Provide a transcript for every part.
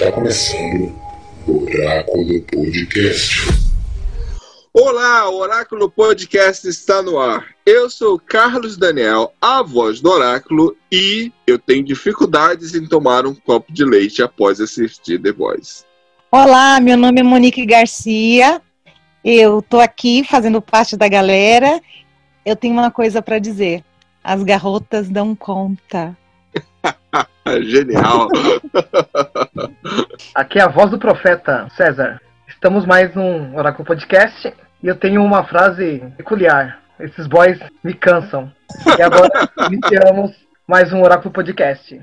Está começando o Oráculo Podcast. Olá, o Oráculo Podcast está no ar. Eu sou Carlos Daniel, a voz do Oráculo, e eu tenho dificuldades em tomar um copo de leite após assistir The Voice. Olá, meu nome é Monique Garcia. Eu tô aqui fazendo parte da galera. Eu tenho uma coisa para dizer. As garrotas dão conta. Genial. Aqui é a voz do profeta César. Estamos mais num Oráculo Podcast e eu tenho uma frase peculiar. Esses boys me cansam. E agora iniciamos mais um Oráculo Podcast.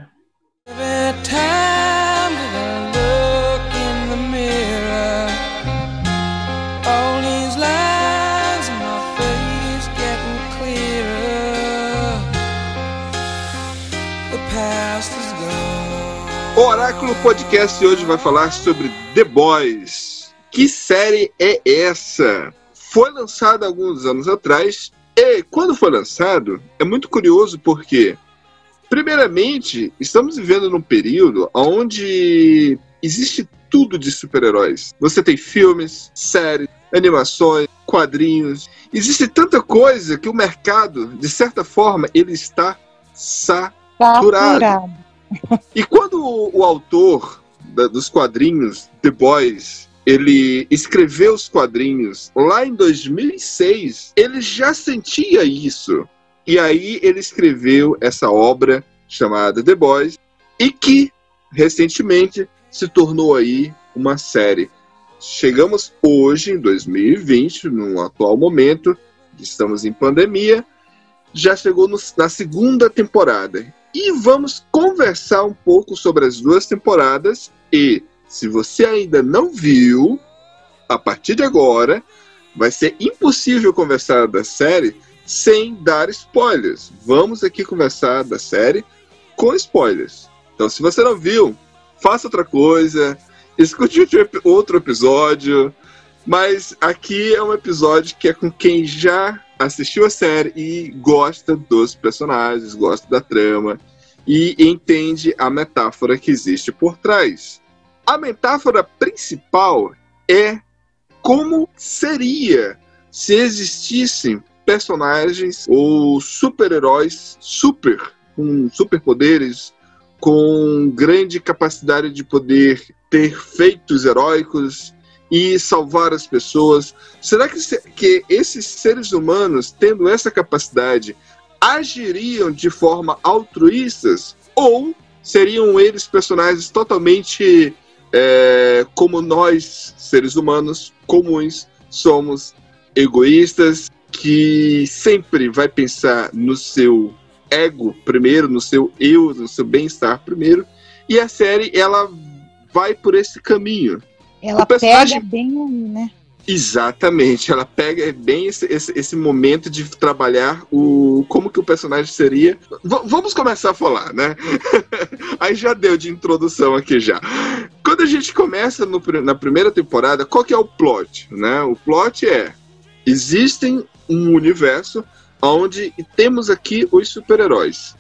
O Oráculo Podcast hoje vai falar sobre The Boys. Que série é essa? Foi lançada alguns anos atrás e quando foi lançado é muito curioso porque primeiramente estamos vivendo num período onde existe tudo de super-heróis. Você tem filmes, séries, animações, quadrinhos. Existe tanta coisa que o mercado, de certa forma, ele está saturado. Saturado. E quando o, autor da- dos quadrinhos The Boys ele escreveu os quadrinhos lá em 2006, ele já sentia isso. E aí ele escreveu essa obra chamada The Boys e que recentemente se tornou aí uma série. Chegamos hoje em 2020, no atual momento, estamos em pandemia, já chegou no- na segunda temporada. E vamos conversar um pouco sobre as duas temporadas. E se você ainda não viu, a partir de agora, vai ser impossível conversar da série sem dar spoilers. Vamos aqui conversar da série com spoilers. Então, se você não viu, faça outra coisa, escute outro ep- outro episódio. Mas aqui é um episódio que é com quem já assistiu a série e gosta dos personagens, gosta da trama e entende a metáfora que existe por trás. A metáfora principal é como seria se existissem personagens ou super-heróis super, com superpoderes, com grande capacidade de poder ter feitos heróicos e salvar as pessoas. Será que, que esses seres humanos, tendo essa capacidade, agiriam de forma altruístas ou seriam eles personagens totalmente é, como nós, seres humanos comuns, somos egoístas, que sempre vai pensar no seu ego primeiro, no seu eu, no seu bem-estar primeiro, e a série ela vai por esse caminho. Ela personagem- pega bem né? Exatamente, ela pega bem esse, esse, esse momento de trabalhar o como que o personagem seria. V- vamos começar a falar, né? Aí já deu de introdução aqui já. Quando a gente começa no na primeira temporada, qual que é o plot, né? O plot é existem um universo onde temos aqui os super-heróis.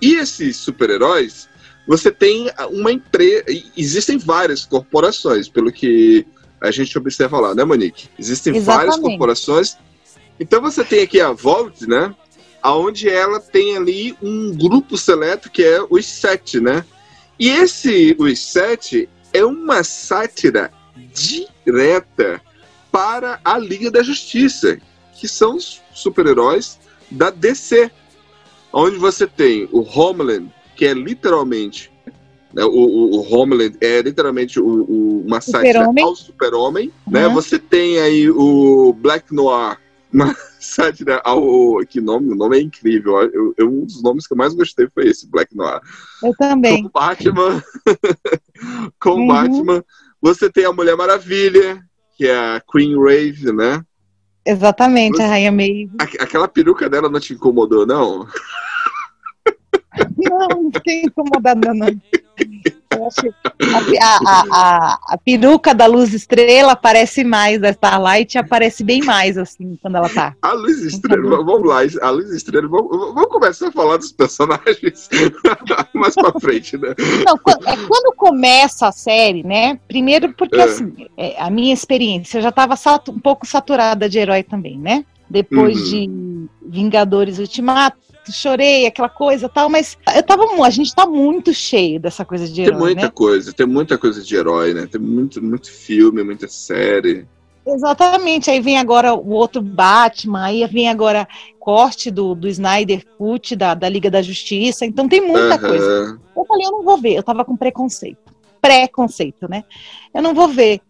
E esses super-heróis, você tem uma empresa, existem várias corporações, pelo que a gente observa lá, né, Monique? Existem várias Exatamente. corporações. Então você tem aqui a Vault, né? Aonde ela tem ali um grupo seleto que é os sete, né? E esse, os sete, é uma sátira direta para a Liga da Justiça, que são os super-heróis da DC. Onde você tem o Homeland, que é literalmente né, o, o, o Homeland é literalmente o, o, uma sátira Super-Homem. ao super-homem, né? Uhum. Você tem aí o Black Noir, uma sátira ao... Que nome, o nome é incrível. Eu, eu- um dos nomes que eu mais gostei foi esse, Black Noir. Eu também. Com Batman. com Uhum. Batman. Você tem a Mulher Maravilha, que é a Queen Rave, né? Exatamente, a Rainha. A- Aquela peruca dela não te incomodou, não? Não, não fiquei incomodada, não. Eu acho que a, a, a, a peruca da luz estrela aparece mais, da Starlight aparece bem mais, assim, quando ela tá. A Luz Estrela, vamos lá, a Luz Estrela, vamos, vamos começar a falar dos personagens mais pra frente, né? Não, quan- é quando começa a série, né? Primeiro porque, É. assim, é, a minha experiência, eu já estava um pouco saturada de herói também, né? Depois Uhum. de Vingadores Ultimato, chorei, aquela coisa tal, mas eu tava, a gente tá muito cheio dessa coisa de Tem herói, muita né? coisa, tem muita coisa de herói, né? Tem muito, muito filme, muita série. Exatamente, aí vem agora o outro Batman, aí vem agora corte do, do Snyder Cut, da, da Liga da Justiça, então tem muita Aham. coisa. Eu falei, eu não vou ver, eu tava com preconceito. Preconceito, né? Eu não vou ver.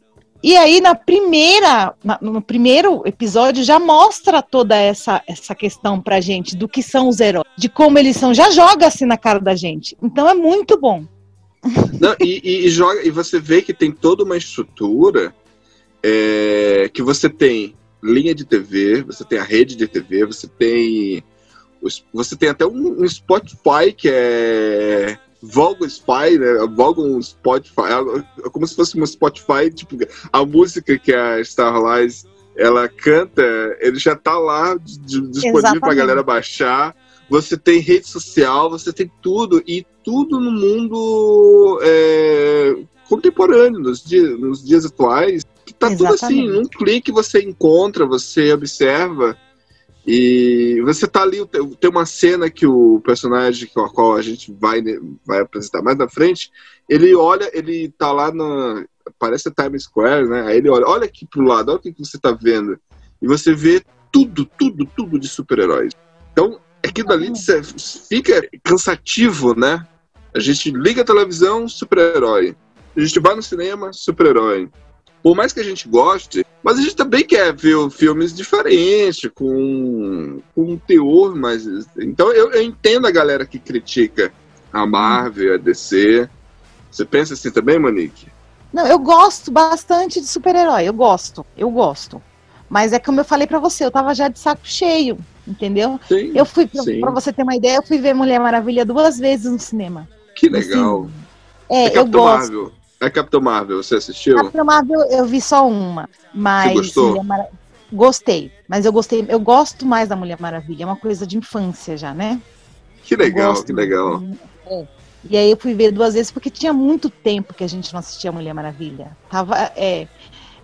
E aí, na primeira, na- no primeiro episódio, já mostra toda essa, essa questão pra gente do que são os heróis, de como eles são, já joga assim na cara da gente. Então é muito bom. Não, e, e- e joga, e você vê que tem toda uma estrutura é, que você tem linha de TV, você tem a rede de TV, você tem. Você tem até um, um Spotify que é. Volga Spy, né? Volga um Spotify. É como se fosse um Spotify, tipo, a música que a Starlight ela canta, ele já tá lá disponível pra Exatamente. galera baixar. Você tem rede social, você tem tudo, e tudo no mundo é, contemporâneo, nos dias, nos dias atuais. Tá tudo assim, Exatamente. num clique você encontra, você observa. E você tá ali, tem uma cena que o personagem com a qual a gente vai, vai apresentar mais na frente, ele olha, ele tá lá na. Parece Times Square, né? Aí ele olha, olha aqui pro lado, olha o que que você tá vendo. E você vê tudo, tudo, tudo de super-heróis. Então, aquilo ali cê- fica cansativo, né? A gente liga a televisão, super-herói. A gente vai no cinema, super-herói. Por mais que a gente goste, mas a gente também quer ver filmes diferentes, com, com um teor mais. Então eu, eu entendo a galera que critica a Marvel, a DC. Você pensa assim também, Monique? Não, eu gosto bastante de super-herói, eu gosto, eu gosto. Mas é como eu falei pra você, eu tava já de saco cheio, entendeu? Sim. Eu fui, pra você ter uma ideia, eu fui ver Mulher Maravilha duas vezes no cinema. Que legal. É, É eu gosto. Marvel. É Capitão Marvel, você assistiu? Capitão Marvel eu vi só uma, mas Você gostou? Mara- gostei, mas eu gostei, eu gosto mais da Mulher Maravilha, é uma coisa de infância já, né? Que legal, que legal. É. E aí eu fui ver duas vezes porque tinha muito tempo que a gente não assistia Mulher Maravilha. Tava, é,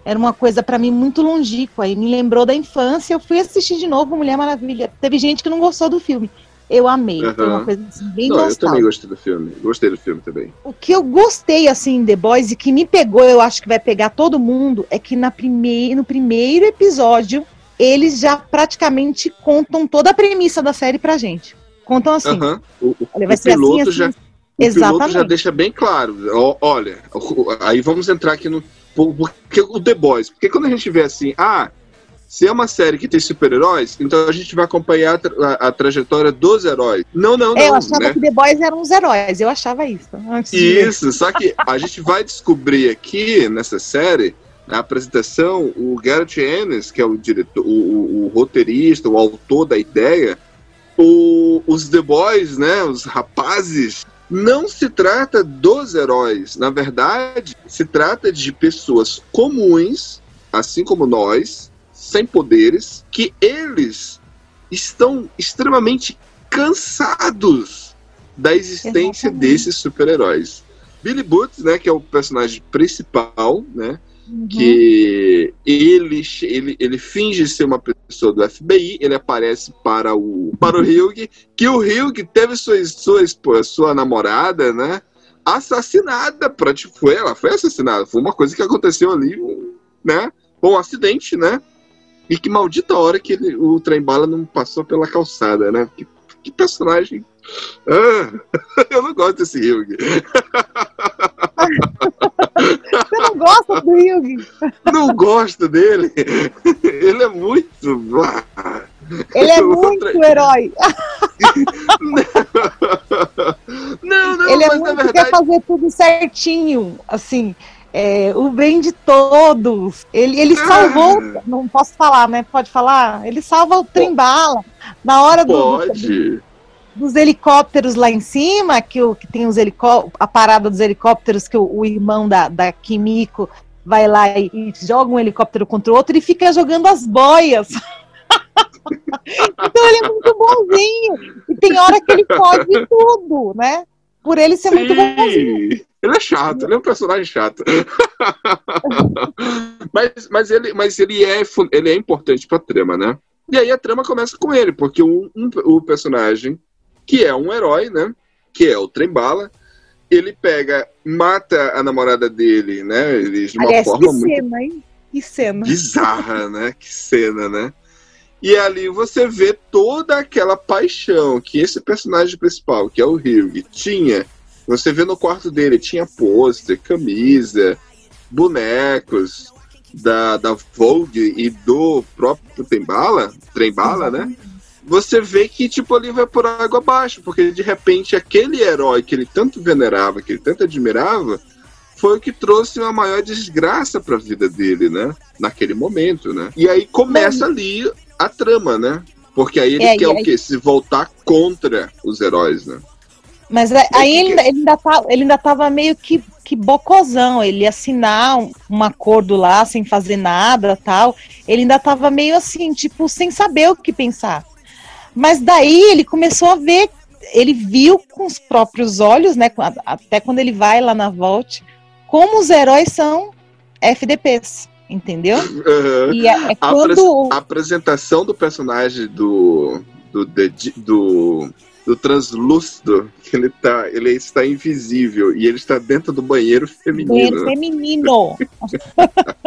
era uma coisa pra mim muito longínqua e me lembrou da infância. Eu fui assistir de novo Mulher Maravilha. Teve gente que não gostou do filme. Eu amei. Foi uma coisa assim, bem Não, eu também gostei do filme. Gostei do filme também. O que eu gostei, assim, em The Boys, e que me pegou, eu acho que vai pegar todo mundo, é que na prime no primeiro episódio, eles já praticamente contam toda a premissa da série pra gente. Contam assim. O, o- Olha, vai o ser assim, piloto assim, já. assim. O piloto Exatamente. já deixa bem claro. Olha, aí vamos entrar aqui no. por- Porque o The Boys. Porque quando a gente vê assim, ah, se é uma série que tem super-heróis, então a gente vai acompanhar a, tra- a- a trajetória dos heróis. Não, não, É, eu não. achava Né? que The Boys eram os heróis, eu achava isso. Isso, só que a gente vai descobrir aqui nessa série, na apresentação, o Garrett Ennis, que é o diretor, o, o- o roteirista, o autor da ideia, o- os The Boys, né, os rapazes, não se trata dos heróis. Na verdade, se trata de pessoas comuns, assim como nós, sem poderes, que eles estão extremamente cansados da existência Exatamente. desses super-heróis. Billy Butts, né, que é o personagem principal, né, Uhum. que ele, ele, ele finge ser uma pessoa do FBI, ele aparece para o para o Hugh, que o Hugh teve sua, sua, sua namorada, né, assassinada, pra, tipo, foi, ela foi assassinada, foi uma coisa que aconteceu ali, né, foi um acidente, né, e que maldita hora que ele, o trem-bala não passou pela calçada, né, que, que personagem... Ah, eu não gosto desse Hugh. Você não gosta do Hugh? não gosto dele. Ele é muito. Ele é muito herói. Não, não, Ele é muito, quer verdade. fazer tudo certinho, assim, é, o bem de todos. Ele, ele Ah. salvou, não posso falar, né? Pode falar? Ele salva o trem bala na hora do. Dos helicópteros lá em cima, que, o, que tem os helicó a parada dos helicópteros, que o, o irmão da, da Kimiko vai lá e, e joga um helicóptero contra o outro e fica jogando as boias. então ele é muito bonzinho. E tem hora que ele pode tudo, né? Por ele ser muito bonzinho. Sim. Ele é chato, ele é um personagem chato. mas, mas, ele, mas ele, é, ele é importante pra trama, né? E aí a trama começa com ele, porque um, um- o personagem, que é um herói, né? Que é o Trembala, ele pega, mata a namorada dele, né? Ele, de uma Aliás, que forma muito cena, hein? Que cena. bizarra, né? Que cena, né? E ali você vê toda aquela paixão que esse personagem principal, que é o Hugh, tinha. Você vê no quarto dele, tinha pôster, camisa, bonecos da, da Vogue e do próprio Trembala, Trembala, né? Você vê que, tipo, ali vai por água abaixo, porque de repente aquele herói que ele tanto venerava, que ele tanto admirava, foi o que trouxe uma maior desgraça para a vida dele, né? Naquele momento, né? E aí começa ali a trama, né? Porque aí ele É, quer e o aí- quê? Se voltar contra os heróis, né? Mas aí que ele, ele, ainda tá, ele ainda tava meio que, que bocozão. Ele assinar um, um acordo lá sem fazer nada tal. Ele ainda tava meio assim, tipo, sem saber o que pensar. Mas daí ele começou a ver, ele viu com os próprios olhos, né? Até quando ele vai lá na Vault, como os heróis são FDPs, entendeu? Aham. E é, é A, quando. a apresentação do personagem do do, dedi- do do translúcido, que ele tá, ele está invisível e ele está dentro do banheiro feminino. Banheiro feminino.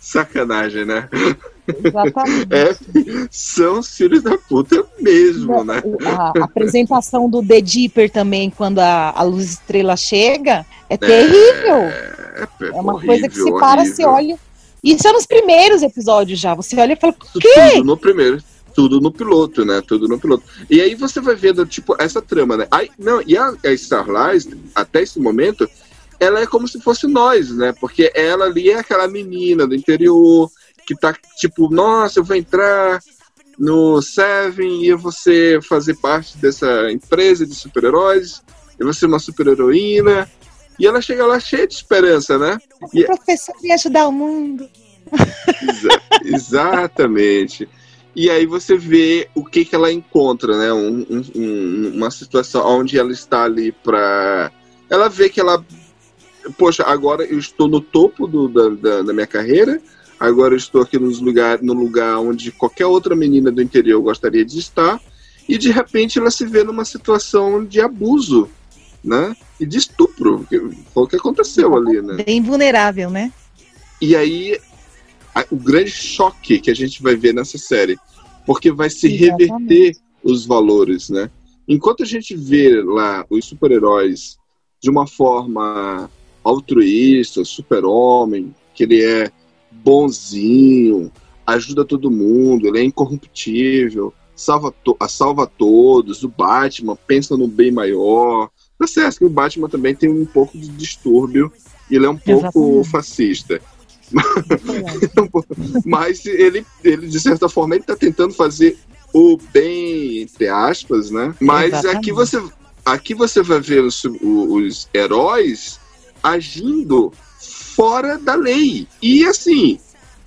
Sacanagem, né? Exatamente. É, são filhos da puta mesmo, né? O- A apresentação do The Deeper também, quando a, a luz estrela chega, é terrível. É, É uma horrível, coisa que se para, horrível. se olha. Isso é nos primeiros episódios já. Você olha e fala, Isso quê? Tudo no primeiro. Tudo no piloto, né? Tudo no piloto. E aí você vai vendo, tipo, essa trama, né? Aí, não, e a, a Starlight, até esse momento, ela é como se fosse nós, né? Porque ela ali é aquela menina do interior que tá, tipo, nossa, eu vou entrar no Seven e ser, fazer parte dessa empresa de super-heróis, eu vou ser uma super-heroína. E ela chega lá cheia de esperança, né? O professor ia ajudar o mundo. Exa- exatamente. E aí você vê o que, que ela encontra, né? Um- um- um- uma situação onde ela está ali pra. Ela vê que ela. Poxa, agora eu estou no topo do- da, da, da minha carreira. Agora eu estou aqui nos lugar, no lugar onde qualquer outra menina do interior gostaria de estar. E de repente ela se vê numa situação de abuso, né? E de estupro. que Foi o que aconteceu ali, né? Bem vulnerável, né? E aí, a- o grande choque que a gente vai ver nessa série, porque vai se Exatamente. reverter os valores, né? Enquanto a gente vê lá os super-heróis de uma forma altruísta, super-homem, que ele é bonzinho, ajuda todo mundo, ele é incorruptível, salva, to salva todos, o Batman pensa no bem maior. Tá certo que o Batman também tem um pouco de distúrbio e ele é um pouco Exatamente. fascista. Mas ele, ele, de certa forma, ele tá tentando fazer o bem, entre aspas, né? Mas Exatamente. aqui você, aqui você vai ver os, os heróis agindo fora da lei. E assim,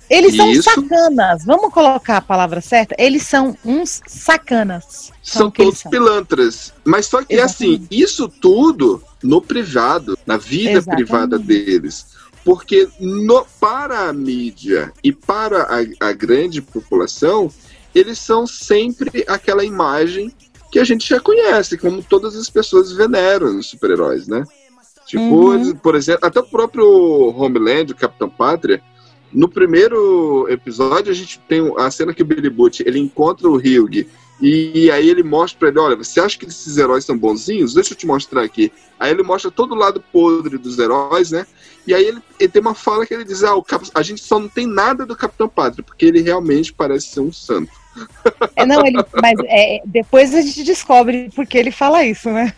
Eles são Isso. sacanas. Vamos colocar a palavra certa? Eles são uns sacanas. são o que eles todos são. pilantras. Mas só que assim, Exatamente. isso tudo no privado, na vida Exatamente. privada deles. Porque no- para a mídia e para a, a grande população, eles são sempre aquela imagem que a gente já conhece, como todas as pessoas veneram os super-heróis, né? Tipo, Uhum. por exemplo, até o próprio Homeland, o Capitão Pátria, no primeiro episódio a gente tem a cena que o Billy Butch, ele encontra o Hugh e aí ele mostra pra ele, olha, você acha que esses heróis são bonzinhos? Deixa eu te mostrar aqui. Aí ele mostra todo o lado podre dos heróis, né? E aí ele, ele tem uma fala que ele diz, ah, o Cap- a gente só não tem nada do Capitão Pátria, porque ele realmente parece ser um santo. É, não, ele, mas é, depois a gente descobre por que ele fala isso, né?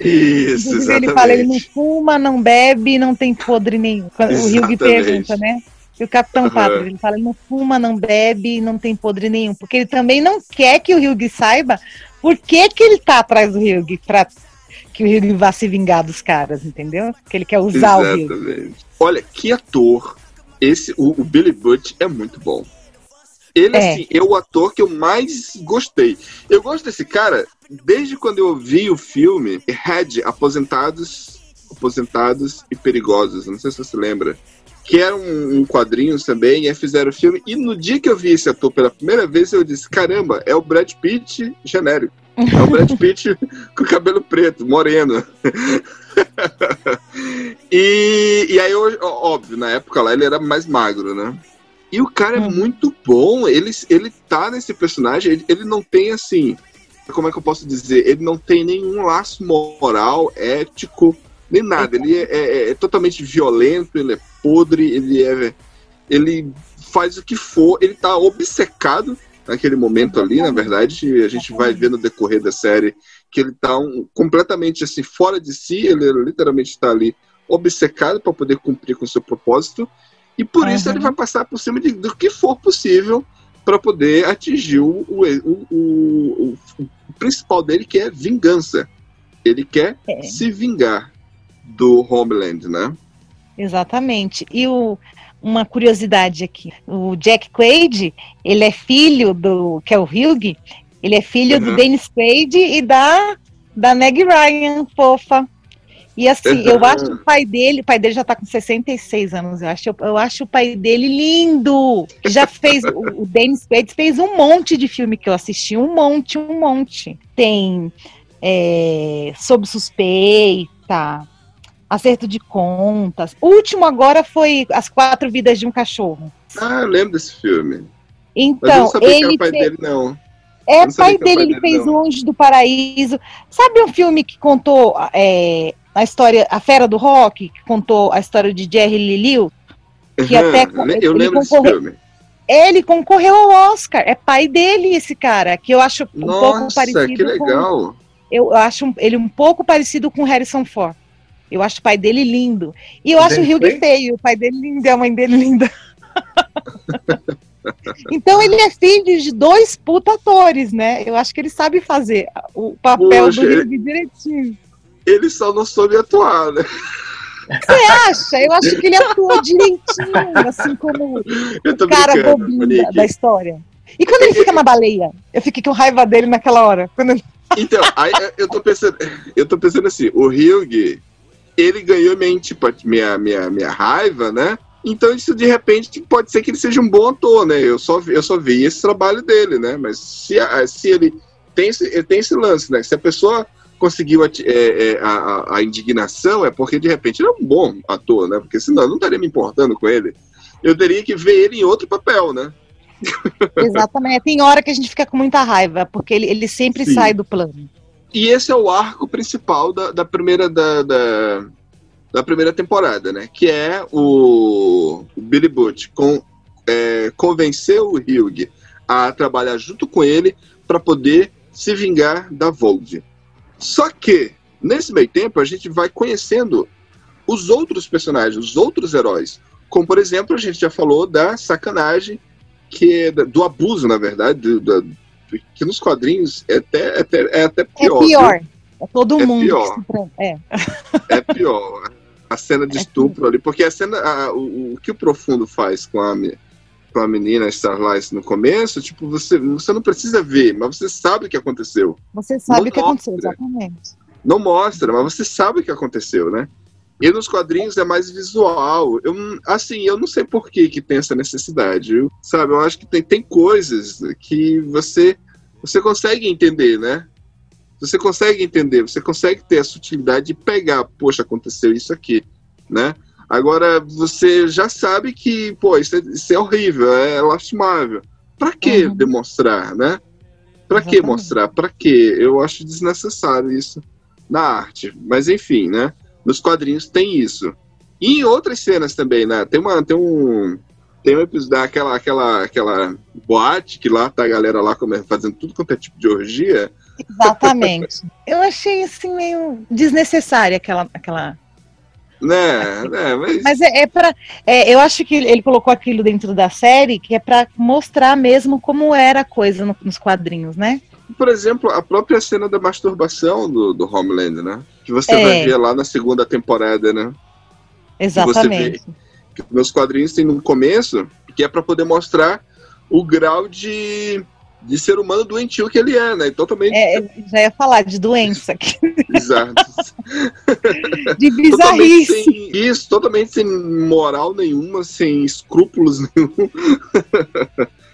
Isso, exatamente. ele fala, ele não fuma, não bebe, não tem podre nenhum. O Exatamente. pergunta, né? E o Capitão Aham. Pátria, ele fala, não fuma, não bebe, não tem podre nenhum. Porque ele também não quer que o Hugh saiba por que, que ele tá atrás do Hugh? Pra que o Hugh vá se vingar dos caras, entendeu? Que ele quer usar o Hugh. Exatamente. Olha, que ator. Esse, o, o Billy Butch é muito bom. Ele, É. assim, é o ator que eu mais gostei. Eu gosto desse cara desde quando eu vi o filme Red, Aposentados, Aposentados e Perigosos. Não sei se você lembra. Que era um, um quadrinho também, e aí fizeram o filme. E no dia que eu vi esse ator pela primeira vez, eu disse: caramba, é o Brad Pitt genérico. É o Brad Pitt com cabelo preto, moreno. e, e aí, eu, óbvio, na época lá ele era mais magro, né? E o cara é Hum. muito bom, ele, ele tá nesse personagem, ele, ele não tem assim. Como é que eu posso dizer? Ele não tem nenhum laço moral, ético, nem nada. Ele é, é- é totalmente violento, ele é podre, ele é. Ele faz o que for, ele tá obcecado naquele momento ali, na verdade. A gente vai ver no decorrer da série que ele tá um- completamente assim, fora de si, ele literalmente está ali obcecado para poder cumprir com o seu propósito. E por isso Uhum. ele vai passar por cima de, do que for possível para poder atingir o, o, o, o- o principal dele, que é vingança. Ele quer É. se vingar do Homeland, né? Exatamente. E o, uma curiosidade aqui: o Jack Quaid, ele é filho do. que é o Hugh, ele é filho Uhum. do Dennis Quaid e da, da Meg Ryan, fofa. E assim, eu Uhum. acho o pai dele, o pai dele já tá com 66 anos, eu acho, eu, eu acho o pai dele lindo. Já fez, o, o Dennis Quaid fez um monte de filme que eu assisti, um monte, um monte. Tem é, Sob Suspeita, Acerto de Contas. O último agora foi As Quatro Vidas de um Cachorro. Ah, eu lembro desse filme. Então, não sabia que era ele o pai fez- dele, não. é pai que dele, pai ele dele, fez não. Anjo do Paraíso. Sabe um filme que contou é, a história, A Fera do Rock, que contou a história de Jerry Lee Lewis? Que Aham, até eu ele lembro desse filme. Ele concorreu ao Oscar. É pai dele esse cara, que eu acho um pouco Nossa, parecido que com legal. eu acho ele um pouco parecido com o Harrison Ford. Eu acho o pai dele lindo. E eu O acho o Hugh feio. O pai dele lindo e a mãe dele linda. então ele é filho de dois puta atores, né? Eu acho que ele sabe fazer o papel Poxa, do Hugh direitinho. Ele só não soube atuar, né? Você acha? Eu acho que ele atua direitinho, assim como o cara bobinho da, história. E quando ele fica na baleia? Eu fiquei com raiva dele naquela hora. Quando ele- Então, aí eu tô pensando, eu tô pensando assim, o Hugh, ele ganhou minha, antipatia, minha, minha, minha raiva, né? Então isso de repente pode ser que ele seja um bom ator, né? Eu só, vi- eu só vi esse trabalho dele, né? Mas se, se ele tem esse, ele tem esse lance, né? Se a pessoa conseguiu é, é, a, a- a indignação, é porque de repente ele é um bom ator, né? Porque senão eu não estaria me importando com ele. Eu teria que ver ele em outro papel, né? Exatamente. Tem hora que a gente fica com muita raiva, porque ele, ele sempre Sim. sai do plano. E esse é o arco principal da, da primeira da, da, da primeira temporada, né? Que é o, o Billy Butch com, é, convencer o Hugh a trabalhar junto com ele para poder se vingar da Volve. Só que nesse meio tempo a gente vai conhecendo os outros personagens, os outros heróis. Como por exemplo a gente já falou da sacanagem que é do abuso, na verdade, do- que nos quadrinhos é até, é até, é até É pior. pior. É todo É mundo pior. É. É pior. A cena de É estupro ali, porque a cena, a- o, o que o Profundo faz com a, com a menina Starlight no começo, tipo, você, você não precisa ver, mas você sabe o que aconteceu. Você sabe Não o que aconteceu, mostra. exatamente. Não mostra, mas você sabe o que aconteceu, né? E nos quadrinhos é mais visual. Eu, assim, eu não sei por que, que tem essa necessidade. Eu, sabe, eu acho que tem, tem coisas que você, você consegue entender, né? Você consegue entender, você consegue ter a sutilidade de pegar, poxa, aconteceu isso aqui, né? Agora, você já sabe que, pô, isso é, isso é horrível, é lastimável. Pra que Uhum. demonstrar, né? Pra que mostrar? Pra quê? Eu acho desnecessário isso na arte. Mas enfim, né? Nos quadrinhos tem isso. E em outras cenas também, né? Tem uma, tem um, tem um episódio daquela, aquela, aquela boate que lá tá a galera lá fazendo tudo quanto é tipo de orgia. Exatamente. Eu achei assim meio desnecessária aquela. aquela... Né? né? Mas, Mas é, é para. eu acho que ele colocou aquilo dentro da série que é para mostrar mesmo como era a coisa no- nos quadrinhos, né? Por exemplo, a própria cena da masturbação do, do Homeland, né? Que você É. vai ver lá na segunda temporada, né? Exatamente. Que meus quadrinhos tem no começo, que é pra poder mostrar o grau de, de ser humano doentio que ele é, né? Totalmente É, já ia falar de doença, aqui, bizarro. de totalmente bizarrice. sem, isso, totalmente sem moral nenhuma, sem escrúpulos nenhum.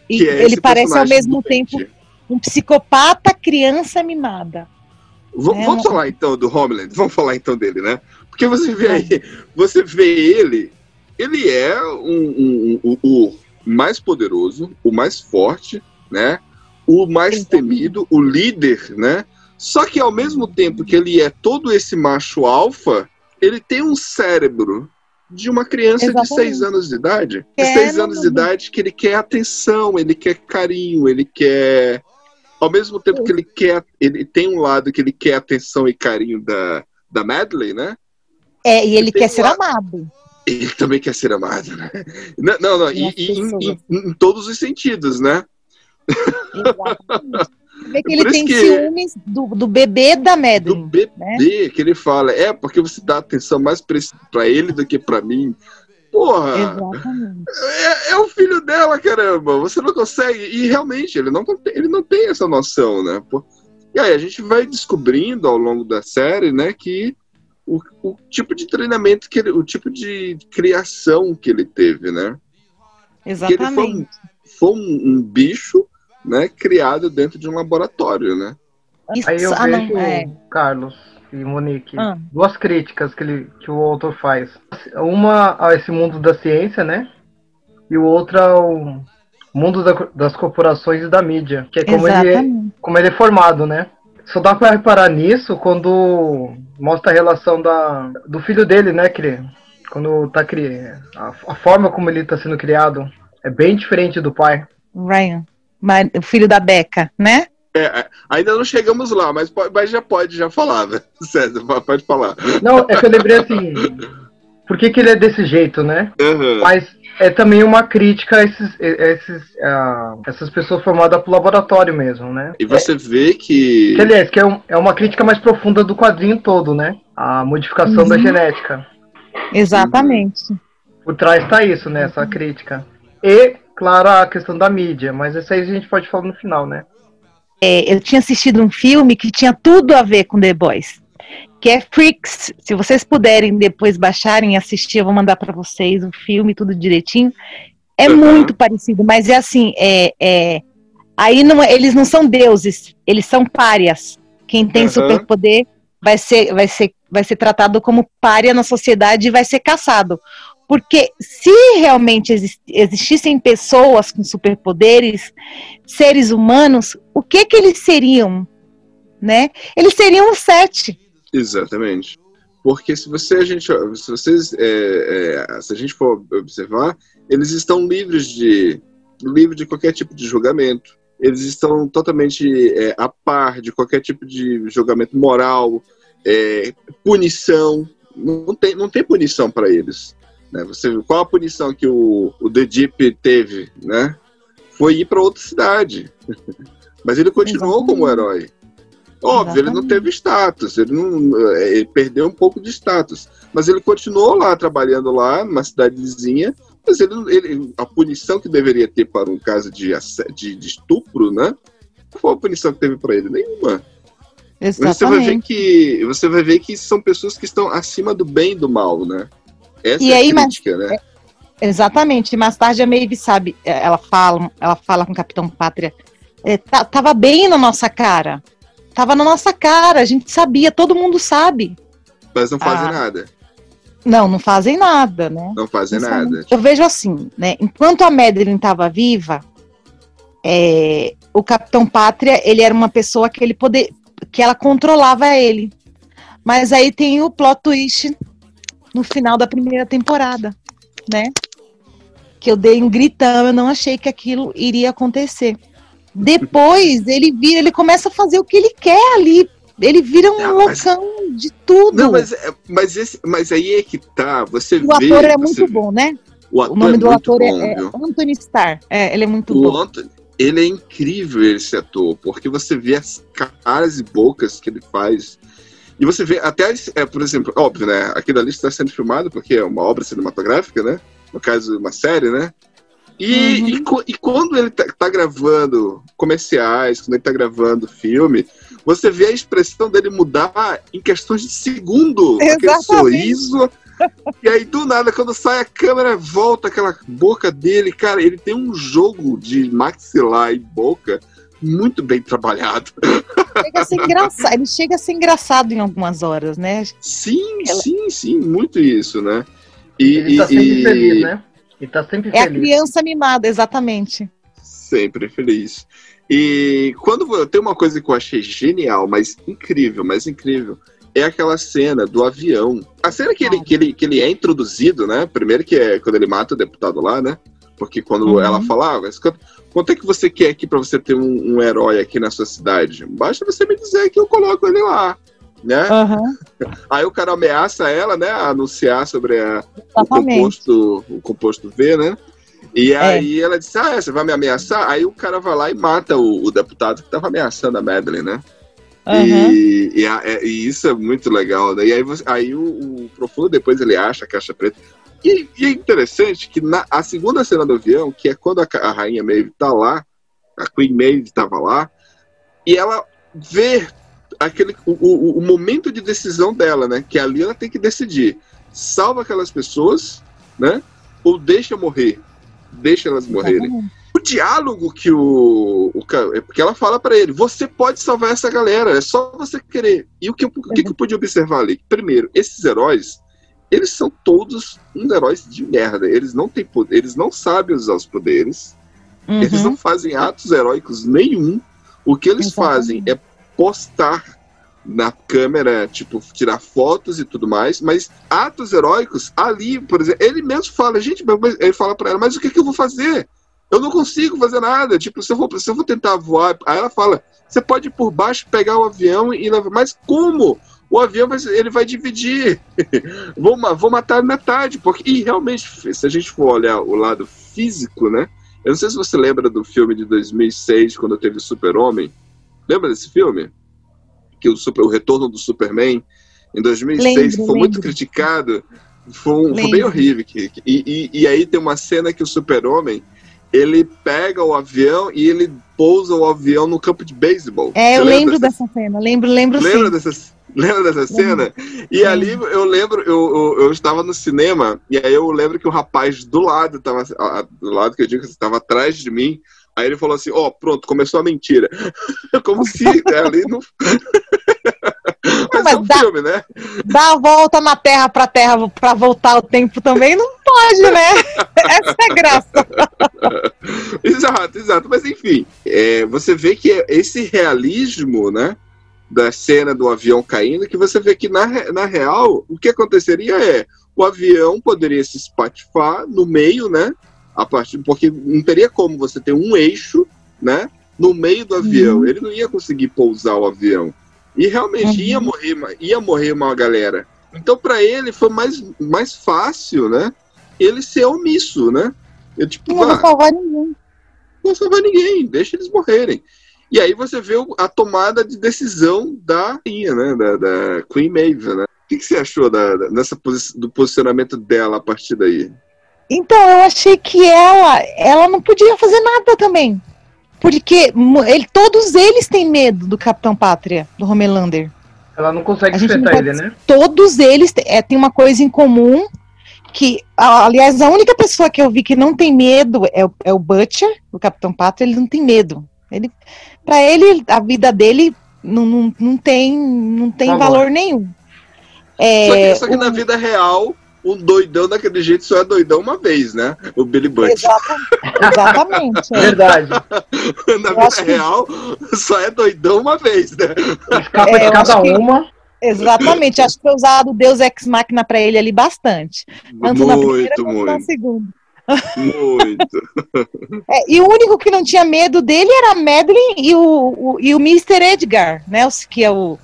E é ele parece ao mesmo doente. tempo um psicopata criança mimada. V- É vamos falar então do Homeland, vamos falar então dele, né? Porque você vê aí, você vê ele, ele é um, um- um- o mais poderoso, o mais forte, né? O mais temido, o líder, né? Só que ao mesmo tempo que ele é todo esse macho alfa, ele tem um cérebro de uma criança de Exatamente. seis anos de idade. De É, seis anos de idade que ele quer atenção, ele quer carinho, ele quer. Ao mesmo tempo que ele quer. Ele tem um lado que ele quer atenção e carinho da, da Madeleine, né? É, e ele Tem quer ser lá- amado. Ele também quer ser amado, né? Não, não, não, e- e em, em- em todos os sentidos, né? Exatamente. Vê que ele tem que- ciúmes do, do bebê da Do Madeline. bebê né? que ele fala, é porque você dá atenção mais pra ele do que pra mim. Porra! Exatamente. É, é o filho dela, caramba. Você não consegue. E realmente, ele não, tem- ele não tem essa noção, né? E aí a gente vai descobrindo ao longo da série, né, que o, o tipo de treinamento que ele, o tipo de criação que ele teve, né? Que ele foi, Exatamente. um- foi um, um bicho, né, criado dentro de um laboratório, né? Isso, Aí eu ah, não, vejo, é. Carlos e Monique, Ah. duas críticas que, ele, que o autor faz. Uma a esse mundo da ciência, né? E o outro ao mundo da- das corporações e da mídia, que é como, ele é como ele é formado, né? Só dá pra reparar nisso quando mostra a relação da, do filho dele, né? Ele- quando tá criando. A, a forma como ele tá sendo criado é bem diferente do pai. Ryan, o filho da Becca, né? É, ainda não chegamos lá, mas, mas já pode, já falava. César, pode falar. Não, é que eu lembrei assim. Por que, que ele é desse jeito, né? Aham. Mas é também uma crítica a esses, a esses, a essas pessoas formadas pro laboratório mesmo, né? E você vê que. Que, aliás, que é, um- é uma crítica mais profunda do quadrinho todo, né? A modificação da Uhum. genética. Exatamente. Por trás tá isso, né? Essa crítica. E, claro, a questão da mídia, mas isso aí a gente pode falar no final, né? É, eu tinha assistido um filme que tinha tudo a ver com The Boys, que é Freaks. Se vocês puderem depois baixarem e assistir, eu vou mandar para vocês o filme, tudo direitinho. É Uhum. muito parecido, mas é assim, é, é- aí não, é- eles não são deuses, eles são párias. Quem tem Uhum. superpoder vai ser, vai ser, vai ser tratado como pária na sociedade e vai ser caçado. Porque se realmente exis- existissem pessoas com superpoderes, seres humanos, o que que eles seriam? Né? Eles seriam os sete. Exatamente. Porque se você a gente, se vocês, é, é, se a gente for observar, eles estão livres de livres de qualquer tipo de julgamento. Eles estão totalmente é, a par de qualquer tipo de julgamento moral, é, punição. Não tem, não tem punição para eles. Né? Você, qual a punição que o, o The Deep teve? Né? Foi ir para outra cidade. Mas ele continuou Exatamente. como herói. Óbvio, ele não Exatamente. teve status, ele, não, é, ele perdeu um pouco de status. Mas ele continuou lá, trabalhando lá, numa cidadezinha. Mas ele, ele- a punição que deveria ter para um caso de, de, de estupro, né? Qual foi a punição que teve para ele? Nenhuma. Mas Você vai, ver Exatamente. que, você vai ver que são pessoas que estão acima do bem e do mal, né? Essa E é aí, mas- crítica, né? Exatamente. Mais tarde a Maeve sabe, é, ela fala, ela fala com o Capitão Pátria. é, tava bem na nossa cara. Tava na nossa cara, a gente sabia, todo mundo sabe. Mas não fazem Ah. nada. Não, não fazem nada, né? Não fazem nada. Eu vejo assim, né? Enquanto a Madeline estava viva, é, o Capitão Pátria, ele era uma pessoa que ele poder, que ela controlava ele. Mas aí tem o plot twist no final da primeira temporada, né? Que eu dei um gritão, eu não achei que aquilo iria acontecer. Depois ele vira, ele começa a fazer o que ele quer ali. Ele vira um Não, mas- loucão de tudo. Não, mas, é- mas, esse, mas aí é que tá. Você o vê. ator é muito vê- bom, né? O, O nome é do ator bom, é, é? Anthony Starr. É, ele é muito O bom. Anthony, ele é incrível esse ator, porque você vê as caras e bocas que ele faz. E você vê até, é, por exemplo, óbvio, né? Aquilo ali está sendo filmado porque é uma obra cinematográfica, né? No caso, uma série, né? E, Uhum. e, e quando ele tá, tá gravando comerciais, quando ele tá gravando filme, você vê a expressão dele mudar em questões de segundo. Aquele Exatamente. sorriso. E aí, do nada, quando sai a câmera, volta aquela boca dele. Cara, ele tem um jogo de maxilar e boca muito bem trabalhado. Chega a ser engraçado. Ele chega a ser engraçado em algumas horas, né? Sim, Ela- sim, sim, muito isso, né? E, Ele tá e- sempre e- feliz, né? Ele tá sempre É a feliz. criança mimada, exatamente. Sempre feliz. E quando eu tem uma coisa que eu achei genial, mas incrível, mas incrível, é aquela cena do avião. A cena que ele, que ele, que ele é introduzido, né? Primeiro que é quando ele mata o deputado lá, né? Porque quando Uhum. ela fala, ah, quanto, é que você quer aqui pra você ter um, um herói aqui na sua cidade? Basta você me dizer que eu coloco ele lá, né? Aham, Aí o cara ameaça ela, né? A anunciar sobre a, o composto, o composto V, né? E aí ela disse, ah, você vai me ameaçar? Aí o cara vai lá e mata o, o deputado que tava ameaçando a Madeline, né? Aham. E, e, a- é- e isso é muito legal, né? E aí, você- aí o, o Profundo depois ele acha a caixa preta. E, e é interessante que na a segunda cena do avião, que é quando a, a rainha Maeve tá lá, a Queen Maeve tava lá, e ela vê aquele, o, o, o momento de decisão dela, né? Que ali ela tem que decidir. Salva aquelas pessoas, né? Ou deixa morrer. Deixa elas morrerem o diálogo que o, o é porque ela fala pra ele, você pode salvar essa galera, é só você querer. E o que, o que, que eu pude observar ali? Primeiro, esses heróis, eles são todos uns heróis de merda. Eles não têm poder, eles não sabem usar os poderes, eles Uhum. não fazem atos heróicos nenhum. O que eles fazem Exatamente. é postar na câmera, tipo, tirar fotos e tudo mais, mas atos heróicos ali, por exemplo, ele mesmo fala, gente, mas- ele fala pra ela, mas o que, que eu vou fazer? Eu não consigo fazer nada. Tipo, se eu vou, se eu vou tentar voar, aí ela fala, você pode ir por baixo, pegar o avião e levar. Mas como? O avião vai, ele vai dividir. vou, vou matar metade. Porque, e realmente, se a gente for olhar o lado físico, né? Eu não sei se você lembra do filme de 2006, quando teve Super-Homem. Lembra desse filme? Que o, super, o Retorno do Superman, em 2006, Lembro, foi muito lembro. criticado. Foi, foi bem Lembro. horrível. que- que- E, e, e aí tem uma cena que o Super-Homem ele pega o avião e ele pousa o avião no campo de beisebol. É, Você eu lembro dessa- dessa cena. Lembro, lembro Lembra sim. dessa, lembra dessa cena? E Lembro. ali eu lembro, eu, eu, eu estava no cinema, e aí eu lembro que o rapaz do lado, tava, ah, do lado que eu digo que estava atrás de mim, aí ele falou assim, ó, pronto, começou a mentira. Como se né, ali não... Mas, mas é um dá- filme, né? Dar a volta na Terra pra Terra pra voltar o tempo também não pode, né? Essa é a graça. exato, exato. Mas enfim, é, você vê que esse realismo, né? Da cena do avião caindo, que você vê que na, na real, o que aconteceria é o avião poderia se espatifar no meio, né? A partir, porque não teria como você ter um eixo, né? No meio do avião. Ele não ia conseguir pousar o avião. E realmente Uhum. ia morrer, ia morrer uma galera. Então, para ele, foi mais, mais fácil, né? Ele ser omisso, né? Eu, tipo, Não vou ah, salvar ninguém. não salvar ninguém, deixa eles morrerem. E aí você vê a tomada de decisão da rainha, né? Da, da Queen Maeve, né? O que, que você achou da, da- dessa posi- do posicionamento dela a partir daí? Então, eu achei que ela, ela não podia fazer nada também. Porque ele, todos eles têm medo do Capitão Pátria, do Homelander. Ela não consegue enfrentar ele, né? Todos eles é, têm uma coisa em comum. Que, aliás, a única pessoa que eu vi que não tem medo é o, é o Butcher, o Capitão Pátria, ele não tem medo. Ele, para ele, a vida dele não, não, não tem, não tem Valor. valor nenhum. Só É, que, só que na vida real, um doidão daquele jeito só é doidão uma vez, né? O Billy Butcher. Exata- exatamente. é. Verdade. na Eu vida que- real, só é doidão uma vez, né? Escapa É, de cada que- uma. Exatamente, acho que foi usado o Deus Ex Machina pra ele ali bastante. Tanto na primeira Muito, quanto na muito, segunda. Muito. É, e o único que não tinha medo dele era a Madeline e o, o- e o Mr. Edgar, né? Que é o,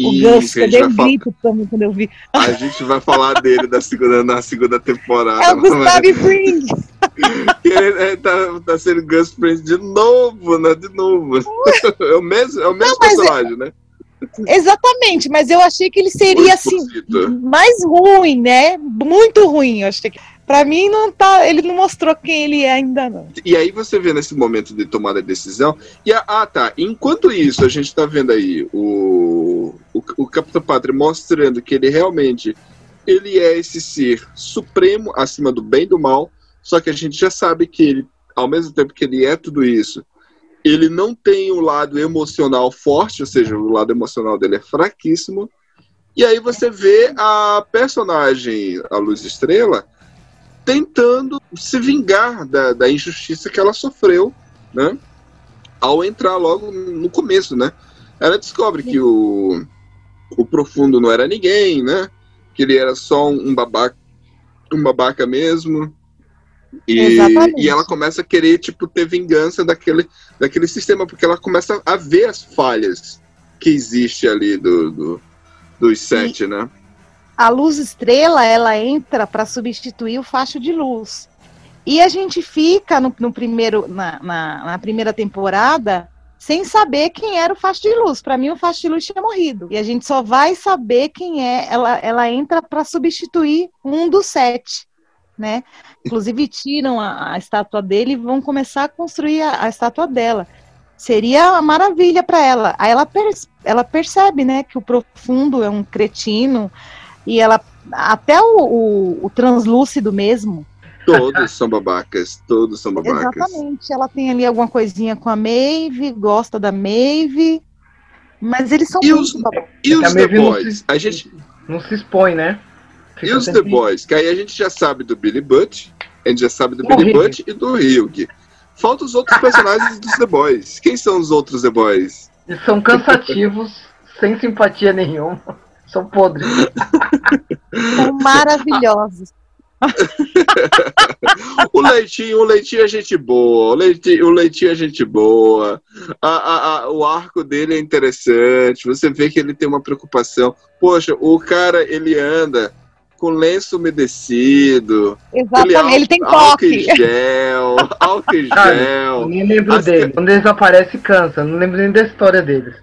o Gus, que a eu dei um grito também quando eu vi. a gente vai falar dele da segunda, na segunda temporada. É o Gustavo Fring. E ele, ele tá, tá sendo Gus Fring de novo, né? De novo. É o mesmo, é o mesmo Não, é- personagem, né? Exatamente, mas eu achei que ele seria assim mais ruim, né? Muito ruim. Eu achei que para mim não tá, ele não mostrou quem ele é ainda não. E aí você vê nesse momento de tomada de decisão. E a- ah, tá. Enquanto isso, a gente tá vendo aí o, o, o Capitão Padre mostrando que ele realmente ele é esse ser supremo acima do bem e do mal. Só que a gente já sabe que ele, ao mesmo tempo que ele é tudo isso, ele não tem o lado emocional forte, ou seja, o lado emocional dele é fraquíssimo. E aí você vê a personagem, a Luz Estrela, tentando se vingar da, da injustiça que ela sofreu, né? Ao entrar logo no começo, né? Ela descobre que o, o profundo não era ninguém, né? Que ele era só um babaca, um babaca mesmo. E, Exatamente. e ela começa a querer, tipo, ter vingança daquele, daquele sistema, porque ela começa a ver as falhas que existe ali do, do- dos sete, né? A luz estrela, ela entra para substituir o facho de luz. E a gente fica no, no primeiro, na, na, na primeira temporada sem saber quem era o facho de luz. Para mim, o facho de luz tinha morrido. E a gente só vai saber quem é. Ela, ela entra para substituir um dos sete. Né? Inclusive tiram a, a estátua dele e vão começar a construir a, a estátua dela. Seria uma maravilha para ela. Aí ela, per- ela percebe, né, que o profundo é um cretino e ela até o, o, o translúcido mesmo. Todos são babacas, todos são babacas. Exatamente. Ela tem ali alguma coisinha com a Maeve, gosta da Maeve, mas eles são E muito os- babacas. E os The Boys? se- A gente, Não se expõe, né? e Fica os The Boys? Que aí a gente já sabe do Billy Butt, a gente já sabe do Do Billy. Butt e do Hugh. Faltam os outros personagens dos The Boys. Quem são os outros The Boys? Eles são cansativos, sem simpatia nenhuma. São podres. São maravilhosos. O Leitinho, o Leitinho é gente boa, o Leitinho, o Leitinho é gente boa, a, a- a- o arco dele é interessante, você vê que ele tem uma preocupação. Poxa, o cara, ele anda com lenço umedecido, Exatamente. Ele tem álcool em toque. gel, álcool em Cara, gel, Nem lembro As- dele. Quando eles aparecem, cansa. Não lembro nem da história deles.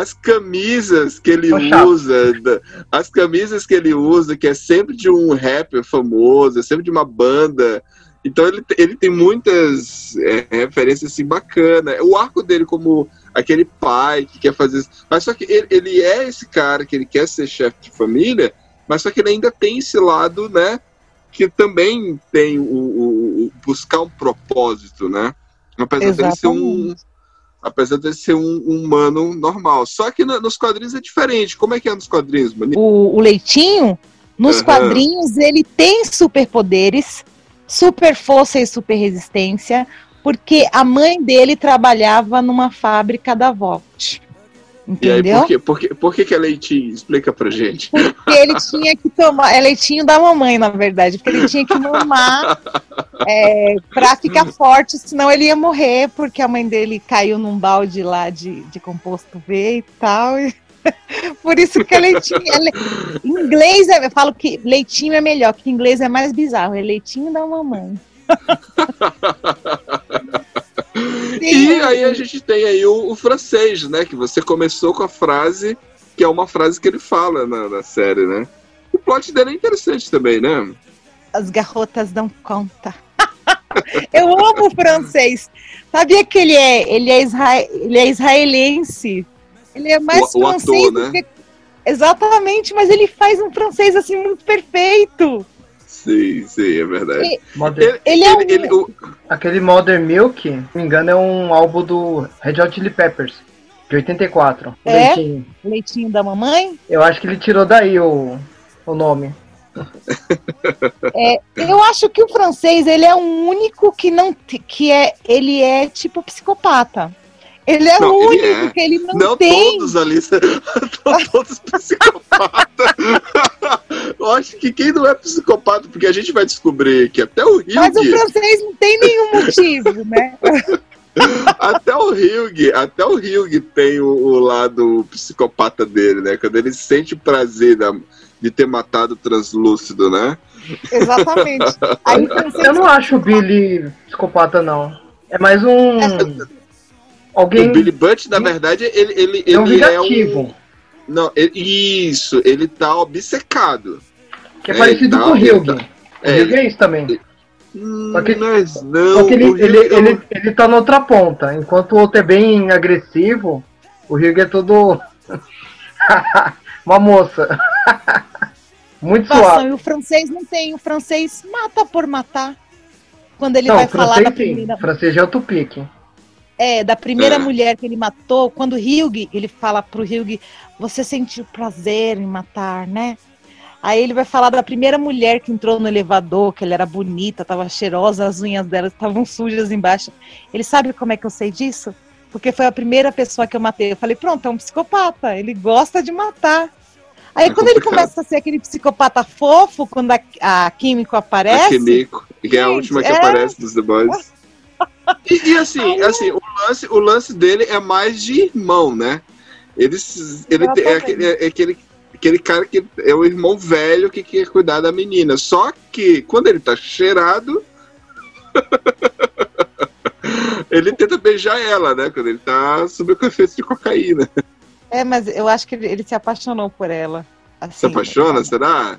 As camisas que ele usa, as camisas que ele usa, que é sempre de um rapper famoso, é sempre de uma banda. Então ele, ele tem muitas é, referências assim bacanas. O arco dele como aquele pai que quer fazer isso. Mas só que ele, ele é esse cara que ele quer ser chefe de família, mas só que ele ainda tem esse lado, né? Que também tem o, o- o buscar um propósito, né? Apesar dele ser um, Exatamente. Apesar de ser um, um humano normal. Só que no- nos quadrinhos é diferente. Como é que é nos quadrinhos, mano? O, o Leitinho, nos Aham. quadrinhos, ele tem superpoderes, super força e super resistência, porque a mãe dele trabalhava numa fábrica da Volt. E aí, Entendeu? por, quê? por, quê? por que, que é leitinho? Explica pra gente. Porque ele tinha que tomar. É leitinho da mamãe, na verdade. Porque ele tinha que mamar é, pra ficar forte, senão ele ia morrer, porque a mãe dele caiu num balde lá de, de composto V e tal. e- Por isso que é leitinho. é le- Em inglês, é- eu falo que leitinho é melhor, que inglês é mais bizarro. É leitinho da mamãe. E aí a gente tem aí o, o francês, né? Que você começou com a frase, que é uma frase que ele fala na, na série, né? O plot dele é interessante também, né? As garrotas dão conta. Eu amo o francês. Sabia que ele é, ele é, isra- ele é israelense? Ele é mais O- o francês ator, do né? que... Exatamente, mas ele faz um francês assim muito perfeito. Sim, sim, é verdade. Modern- Ele é um- ele- o- Aquele Modern Milk, se não me engano, é um álbum do Red Hot Chili Peppers, de 84. O É? Leitinho. Leitinho da mamãe. Eu acho que ele tirou daí o, o nome. Eu acho que o francês ele é o único que não que é ele é tipo psicopata. Ele é Não, o ele único é. que ele não, Não tem. todos ali são todos psicopatas. Eu acho que quem não é psicopata, porque a gente vai descobrir que até o Mas o francês não tem nenhum motivo, né? até o Hugh, até o Hugh tem o, o lado psicopata dele, né? Quando ele sente o prazer da- de ter matado o translúcido, né? Exatamente. Aí Eu não acho o Billy psicopata, não. É mais um. O Alguém. Billy Butt, na verdade, ele, ele, É um ele é vingativo. um. Não, ele- isso, ele tá obcecado. Que é É, parecido tá, com o ele Hilg. tá- O é, Hilg é isso também. Hum, Só que- Mas não, Só que ele, o ele, Hugh é ele, ele tá na outra ponta. Enquanto o outro é bem agressivo, o Hilg é todo. Uma moça. Muito Nossa, suave. e o francês não tem. O francês mata por matar. Quando ele Não, vai o falar da primeira, O francês é outro pique. É, da primeira É. mulher que ele matou, quando o Hugh, ele fala pro Hugh, você sentiu prazer em matar, né? Aí ele vai falar da primeira mulher que entrou no elevador, que ela era bonita, tava cheirosa, as unhas dela estavam sujas embaixo. Ele sabe como é que eu sei disso? Porque foi a primeira pessoa que eu matei. Eu falei, pronto, é um psicopata, ele gosta de matar. Aí É quando ele começa a ser aquele psicopata fofo, quando a, a Químico A aparece, Kimiko, que é a última que é. aparece dos The Boys. E, e assim, assim o, lance, o lance dele é mais de irmão, né? Ele, se- ele é, aquele, é aquele, aquele cara que é o irmão velho que quer cuidar da menina. Só que quando ele tá cheirado. ele tenta beijar ela, né? Quando ele tá sob o efeito de cocaína. É, mas eu acho que ele, ele se apaixonou por ela. Se assim, apaixona? Será?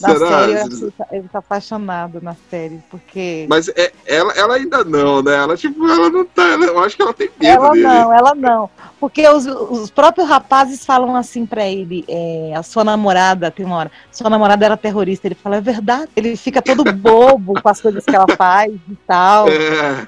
Na Será? série, eu acho que ele tá, ele tá apaixonado na série, porque. Mas é- ela, ela ainda não, né? Ela, tipo, ela não tá. ela- eu acho que ela tem medo ela dele. não, ela não. Porque os, os próprios rapazes falam assim pra ele: é, a sua namorada, tem uma hora, sua namorada era terrorista. Ele fala, é verdade. Ele fica todo bobo com as coisas que ela faz e tal, É,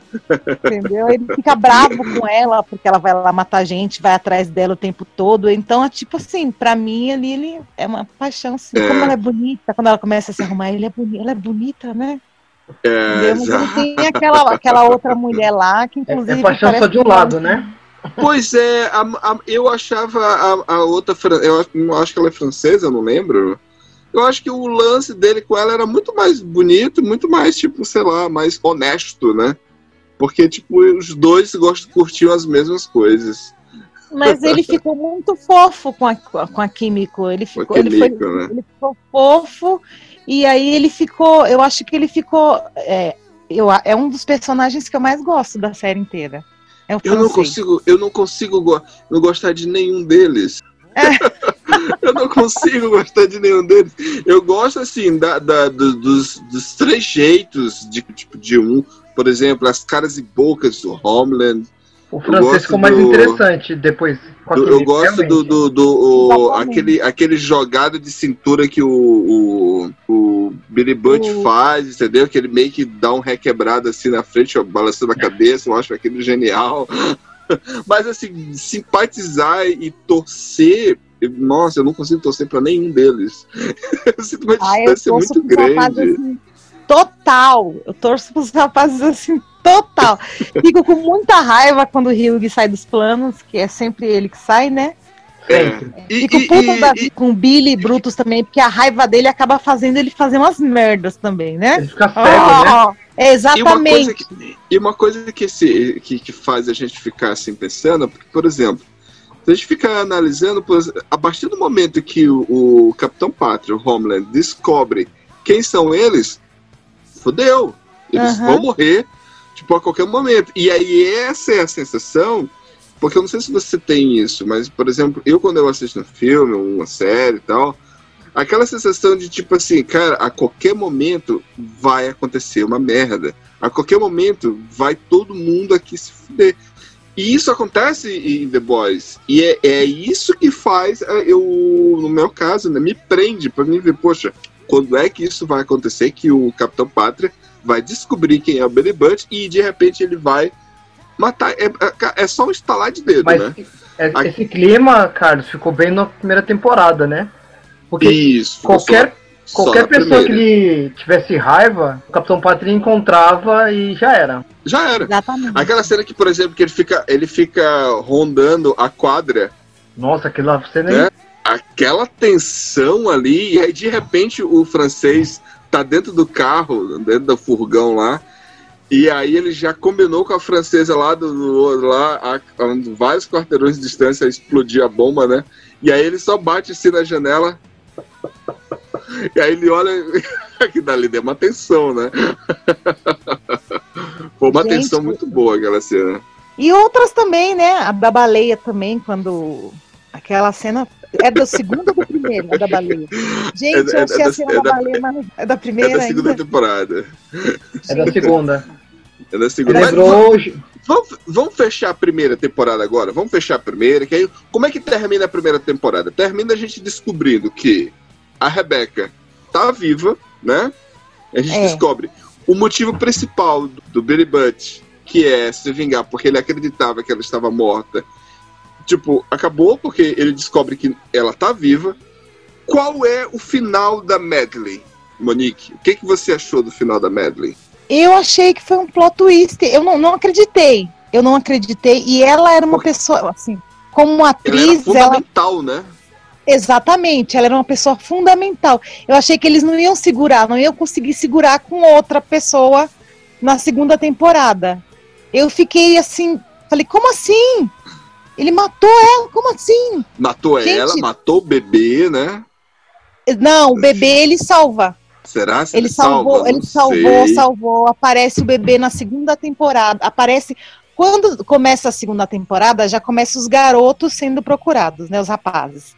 entendeu? Ele fica bravo com ela, porque ela vai lá matar gente, vai atrás dela o tempo todo. Então, é tipo assim, pra mim ali, ele é uma paixão, assim. É. Como ela é bonita, quando ela começa a se arrumar, ele é boni ela é bonita, né? é, tem aquela, aquela outra mulher lá que, É, inclusive. é paixão só de um lado, né? Pois é, a- a- eu achava a, a outra. Eu acho- não acho que ela é francesa, eu não lembro. Eu acho que o lance dele com ela era muito mais bonito, muito mais, tipo, sei lá, mais honesto, né? Porque, tipo, os dois gostam, curtiam as mesmas coisas. Mas ele ficou muito fofo com a, com a Químico. Ele ficou, a ele, foi, Químico, né? ele ficou fofo. E aí ele ficou. Eu acho que ele ficou. É, eu, é um dos personagens que eu mais gosto da série inteira. É Eu não consigo, eu não consigo go- não gostar de nenhum deles. eu não consigo gostar de nenhum deles. Eu gosto assim da, da- do- dos, dos três jeitos de tipo de um, por exemplo, as caras e bocas do Homeland. O francês ficou mais do- interessante depois. com Do- eu gosto do, do, do- o- aquele, aquele jogado de cintura que o, o, o Billy Butt O- faz, entendeu? Que ele meio que dá um requebrado assim na frente, ó, balançando a cabeça, eu acho aquilo genial. Mas assim, simpatizar e torcer, nossa, eu não consigo torcer pra nenhum deles. eu sinto uma Ah, distância muito rapazes grande. assim, total. Eu torço pros rapazes assim, total. Fico com muita raiva quando o Hugh sai dos planos, que é sempre ele que sai, né? Sempre. E, Fico e- puto e- da e- com o Billy e Brutus também, porque a raiva dele acaba fazendo ele fazer umas merdas também, né? Ele fica cego, né? Ó, é E uma coisa exatamente. que, e uma coisa que, esse, que, que faz a gente ficar assim pensando, porque, por exemplo, se a gente ficar analisando, a partir do momento que o, o Capitão Pátria, o Homeland, descobre quem são eles, fodeu. Eles Aham. vão morrer, tipo, a qualquer momento. E aí essa é a sensação, porque eu não sei se você tem isso, mas, por exemplo, eu quando eu assisto um filme, uma série e tal, aquela sensação de tipo assim, cara, a qualquer momento vai acontecer uma merda. A qualquer momento vai todo mundo aqui se fuder. E isso acontece em The Boys. E é, é isso que faz eh, eu, no meu caso, né, me prende pra mim ver, poxa, quando é que isso vai acontecer que o Capitão Pátria vai descobrir quem é o Billy Butt e de repente ele vai matar. É, é- é só um estalar de dedo, Mas né? é- A- esse clima, Carlos, ficou bem na primeira temporada, né? Porque Isso. qualquer, só- só qualquer na pessoa que ele tivesse raiva, o Capitão Patria encontrava e já era. Já era. Exatamente. Aquela cena que, por exemplo, que ele fica, ele fica rondando a quadra, Nossa, aquela cena É? aquela tensão ali, e aí de repente o francês tá dentro do carro, dentro do furgão lá, e aí ele já combinou com a francesa lá do, do- lá, a, a vários quarteirões de distância explodir a bomba, né? E aí ele só bate assim na janela. E aí ele olha, que dali deu uma tensão, né? Foi uma Gente, tensão muito boa aquela cena. E outras também, né? A da baleia também, quando. Aquela cena. É da segunda ou da primeira? Da baleia. Gente, É- é eu achei da- a cena é da da- baleia, mas é da É primeira da segunda ainda. temporada. É da segunda. É da segunda. Lembrou. vamos, vamos fechar a primeira temporada agora? Vamos fechar a primeira, que aí. Como é que termina a primeira temporada? Termina a gente descobrindo que a Rebecca tá viva, né? A gente É. descobre o motivo principal do, do Billy Butt, que é se vingar porque ele acreditava que ela estava morta. Tipo, acabou porque ele descobre que ela tá viva. Qual é o final da Medley, Monique? O que, que você achou do final da Medley? Eu achei que foi um plot twist. Eu não, não acreditei. Eu não acreditei. E ela era uma Por- pessoa, assim, como Ela era atriz, ela. fundamental, né? Exatamente, ela era uma pessoa fundamental. Eu achei que eles não iam segurar, não iam conseguir segurar com outra pessoa na segunda temporada. Eu fiquei assim, falei, como assim? Ele matou ela, como assim? Matou Gente- ela, matou o bebê, né? Não, o bebê ele salva. Será? Se Ele salvou, salva? ele salvou, sei. salvou. Aparece o bebê na segunda temporada. Aparece quando começa a segunda temporada, já começa os garotos sendo procurados, né, os rapazes.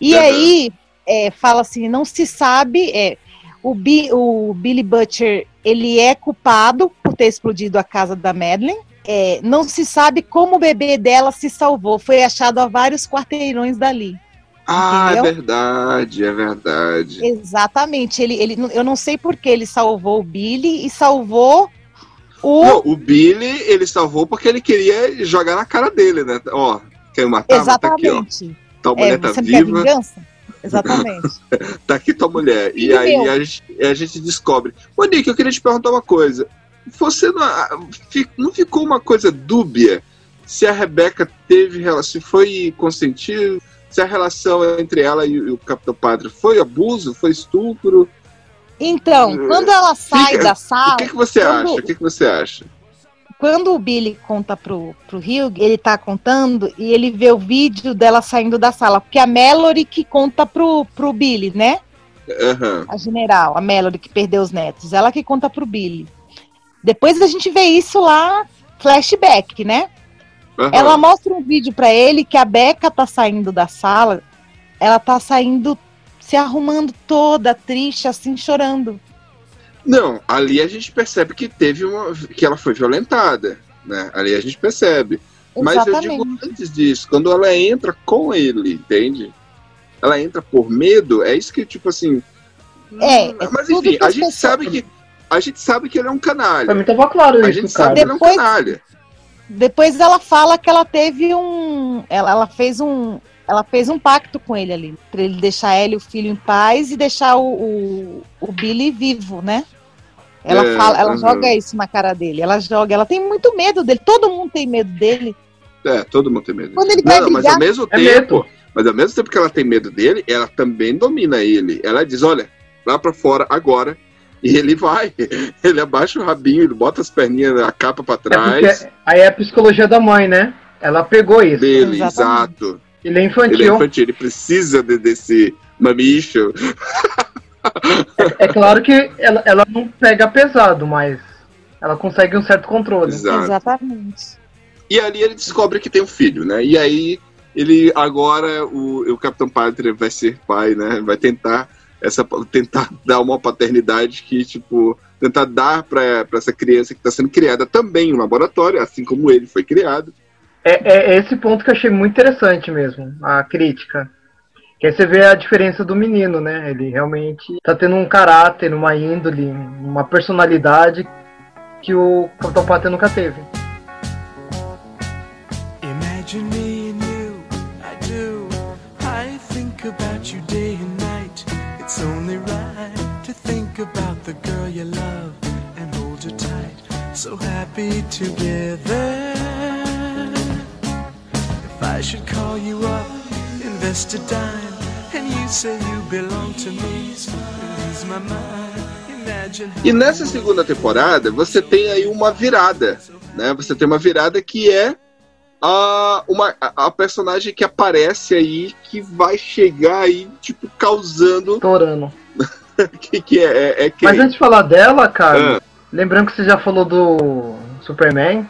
E Aham. aí é, fala assim, não se sabe. É, o, Bi- o Billy Butcher ele é culpado por ter explodido a casa da Madeleine. É, não se sabe como o bebê dela se salvou. Foi achado a vários quarteirões dali. Ah, é Entendeu? verdade, é verdade. Exatamente. Ele, ele, eu não sei por que ele salvou o Billy e salvou o. Não, o Billy, ele salvou porque ele queria jogar na cara dele, né? Ó, quer matar? Mas Tá aqui, ó. Exatamente. Tua é, mulher tá você não quer viva? Exatamente. tá aqui tua mulher. E E aí a gente, a gente descobre. Monique, eu queria te perguntar uma coisa. Você não, ah, não ficou uma coisa dúbia se a Rebeca teve se foi consentido, se a relação entre ela e o Capitão Pátria foi abuso, foi estupro? Então, É, quando ela sai fica- da O sala, que, que você quando- acha? O que, que você acha? quando o Billy conta pro, pro Hugh, ele tá contando e ele vê o vídeo dela saindo da sala, porque a Mallory que conta pro, pro Billy, né? Aham. A general, a Mallory que perdeu os netos, ela que conta pro Billy. Depois a gente vê isso lá, flashback, né? aham. Ela mostra um vídeo pra ele que a Becca tá saindo da sala, ela tá saindo se arrumando toda triste, assim, chorando. Não, ali a gente percebe que teve uma. que ela foi violentada. Né? Ali a gente percebe. Mas eu Exatamente. digo antes disso, quando ela entra com ele, entende? Ela entra por medo, é isso que, tipo assim. É, mas enfim, a gente pessoas- sabe que. A gente sabe que ele é um Pra canalha. mim tava claro A isso, gente cara. sabe que ele é um Depois- canalha. Depois ela fala que ela teve um. Ela, ela fez um. Ela fez um pacto com ele ali, pra ele deixar ela e o filho em paz e deixar o, o, o Billy vivo, né? Ela É, fala, ela joga isso na cara dele. Ela joga, ela tem muito medo dele. Todo mundo tem medo dele. É, todo mundo tem medo. Quando ele Não, vai não, mas brigar, ao mesmo É tempo. medo. Mas ao mesmo tempo que ela tem medo dele, ela também domina ele. Ela diz: olha, lá pra fora agora. E ele vai. Ele abaixa o rabinho, ele bota as perninhas, a capa pra É trás porque aí é a psicologia da mãe, né? Ela pegou isso. dele, Exatamente. exato. Ele é Ele é infantil. infantil, ele precisa de- desse mamicho. É claro que ela, ela não pega pesado, mas ela consegue um certo controle. Exato. Exatamente. E ali ele descobre que tem um filho, né? E aí ele agora o, o Capitão Pátria vai ser pai, né? Vai tentar essa tentar dar uma paternidade que tipo tentar dar para essa criança que está sendo criada também em um laboratório, assim como ele foi criado. É, é esse ponto que eu achei muito interessante mesmo, a crítica. Que aí você vê a diferença do menino, né? Ele realmente tá tendo um caráter, uma índole, uma personalidade que o Capitão Pátria nunca teve. So happy together. If I should call you up, invest a dime, and you say you belong to me, lose my mind. Imagine E nessa segunda temporada você tem aí uma virada, né? Você tem uma virada que é a, uma, a, personagem que aparece aí que vai chegar aí tipo causando Torano. que, que é, é, é quem? Mas antes de falar dela, cara, Ah, lembrando que você já falou do Superman,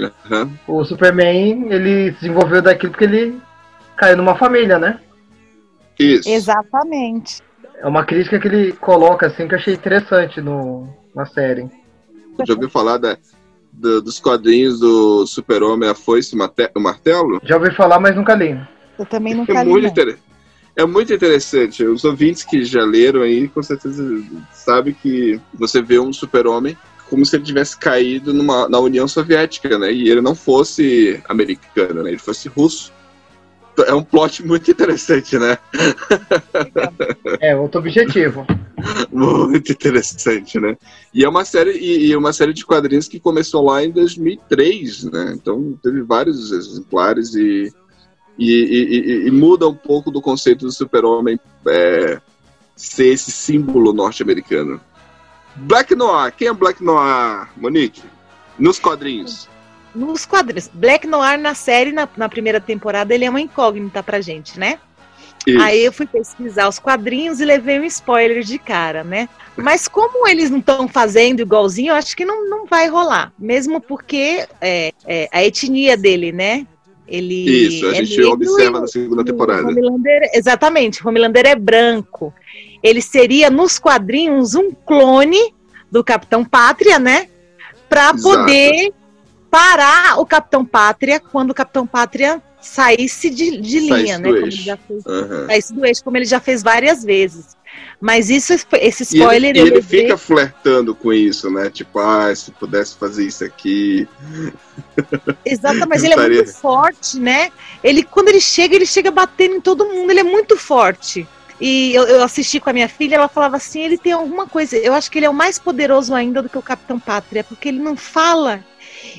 aham. o Superman, ele se desenvolveu daquilo porque ele caiu numa família, né? Isso. Exatamente. É uma crítica que ele coloca, assim, que eu achei interessante no, na série. Já ouviu falar da, do- dos quadrinhos do Super-Homem, a foice e o martelo? Já ouvi falar, mas nunca li. Eu também É nunca li. muito, não. inter- é muito interessante. Os ouvintes que já leram aí, com certeza sabem que você vê um super-homem como se ele tivesse caído numa, na União Soviética, né? E ele não fosse americano, né? Ele fosse russo. Então, É um plot muito interessante, né? É, outro objetivo. Muito interessante, né? E é uma série e, e uma série de quadrinhos que começou lá em 2003, né? Então teve vários exemplares e e, e- e- muda um pouco do conceito do super-homem é, ser esse símbolo norte-americano. Black Noir, quem é Black Noir, Monique? Nos quadrinhos. Nos quadrinhos. Black Noir na série, na, na primeira temporada, ele é uma incógnita pra gente, né? Isso. Aí eu fui pesquisar os quadrinhos e levei um spoiler de cara, né? Mas como eles não estão fazendo igualzinho, eu acho que não, não vai rolar. Mesmo porque é, é, a etnia dele, né? Ele Isso, a é gente negro observa e na segunda temporada. Homelander, exatamente, o Homelander é branco. Ele seria, nos quadrinhos, um clone do Capitão Pátria, né? Exato. poder parar o Capitão Pátria quando o Capitão Pátria saísse de, de Saísse linha, do né? Como ele eixo. já fez Aham. saísse do eixo, como ele já fez várias vezes. Mas isso, esse spoiler ele, e ele eu levei- fica flertando com isso, né? Tipo, ah, se pudesse fazer isso aqui. Exato, mas ele é Estaria- muito forte, né? Ele, quando ele chega, ele chega batendo em todo mundo, ele é muito forte. E eu, eu assisti com a minha filha, ela falava assim, ele tem alguma coisa, eu acho que ele é o mais poderoso ainda do que o Capitão Pátria, porque ele não fala.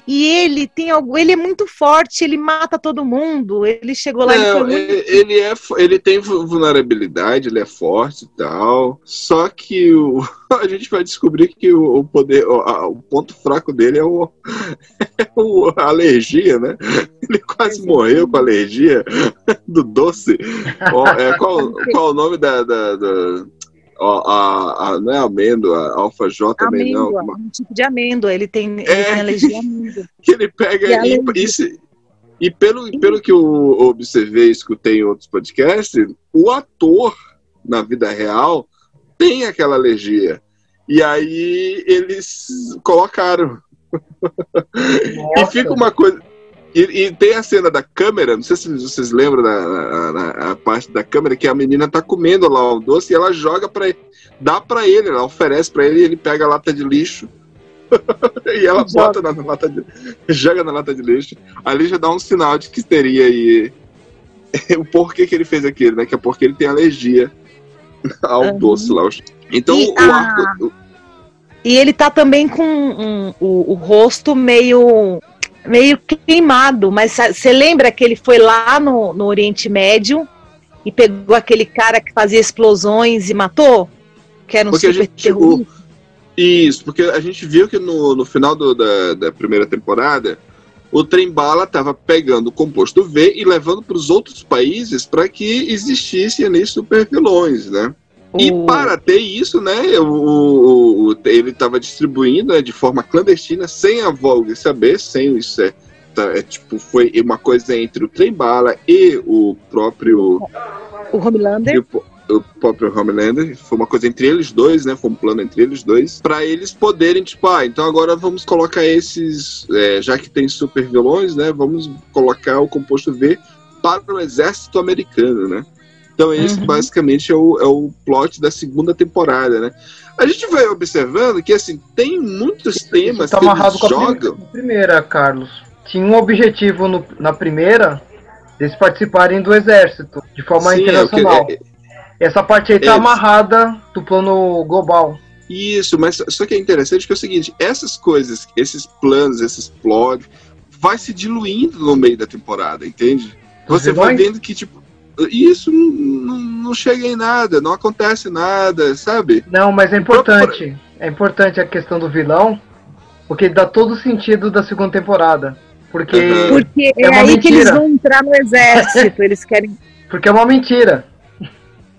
E ele tem algo, ele é muito forte, ele mata todo mundo. Ele chegou lá e Não, foi muito ele, ele é, ele tem vu- vulnerabilidade, ele é forte e tal. Só que o, a gente vai descobrir que o, o poder, o, a- o ponto fraco dele é, o, é o- a alergia, né? Ele quase morreu com alergia do doce. Ó, é, qual, qual o nome da. da, da- ó, a, a- não é amêndoa, alfajor também não. Uma- um tipo de amêndoa. Ele tem, ele É. tem alergia à amêndoa. que ele pega E e, e, e pelo, pelo que eu observei e escutei em outros podcasts, o ator, na vida real, tem aquela alergia. E aí eles colocaram. E fica uma coisa. E, e tem a cena da câmera, não sei se vocês lembram da parte da câmera, que a menina tá comendo lá o doce e ela joga pra ele, dá pra ele, ela oferece pra ele e ele pega a lata de lixo e ela Joga. bota na, na lata de. joga na lata de lixo. Ali já dá um sinal de que teria aí o porquê que ele fez aquilo, né? Que é porque ele tem alergia ao Uhum. doce lá. Então E o a- arco. E ele tá também com um- o, o rosto meio meio queimado, mas você lembra que ele foi lá no, no Oriente Médio e pegou aquele cara que fazia explosões e matou? Que era um Porque super terrorista. Isso, porque a gente viu que no, no final do- da, da primeira temporada, o trem-bala estava pegando o composto V e levando para os outros países para que existissem ali super vilões, né? E O- para ter isso, né, o, o- o- ele estava distribuindo né, de forma clandestina, sem a Vogue saber, sem isso é, tá, é, tipo, foi uma coisa entre o trem-bala e o próprio o Homelander. o, o próprio Homelander. Foi uma coisa entre eles dois, né? Foi um plano entre eles dois. Pra eles poderem, tipo, ah, então agora vamos colocar esses. é, já que tem super vilões, né? Vamos colocar o composto V para o exército americano, né? Então esse Uhum. basicamente é o, é o plot da segunda temporada, né? A gente vai observando que, assim, tem muitos temas tá que amarrado eles com jogam. a primeira, Carlos. Tinha um objetivo no- na primeira deles participarem do exército de forma Sim, é internacional. é- Essa parte aí tá Eles- amarrada do plano global. Isso, mas só que é interessante que é o seguinte, essas coisas, esses planos, esses plots, vai se diluindo no meio da temporada, entende? Você vai vendo que, tipo, isso não, não, chega em nada, não acontece nada, sabe? Não, mas é importante. É importante a questão do vilão, porque dá todo o sentido da segunda temporada. Porque. Porque é, É uma aí que eles mentira. vão entrar no exército. Eles querem. porque é uma mentira.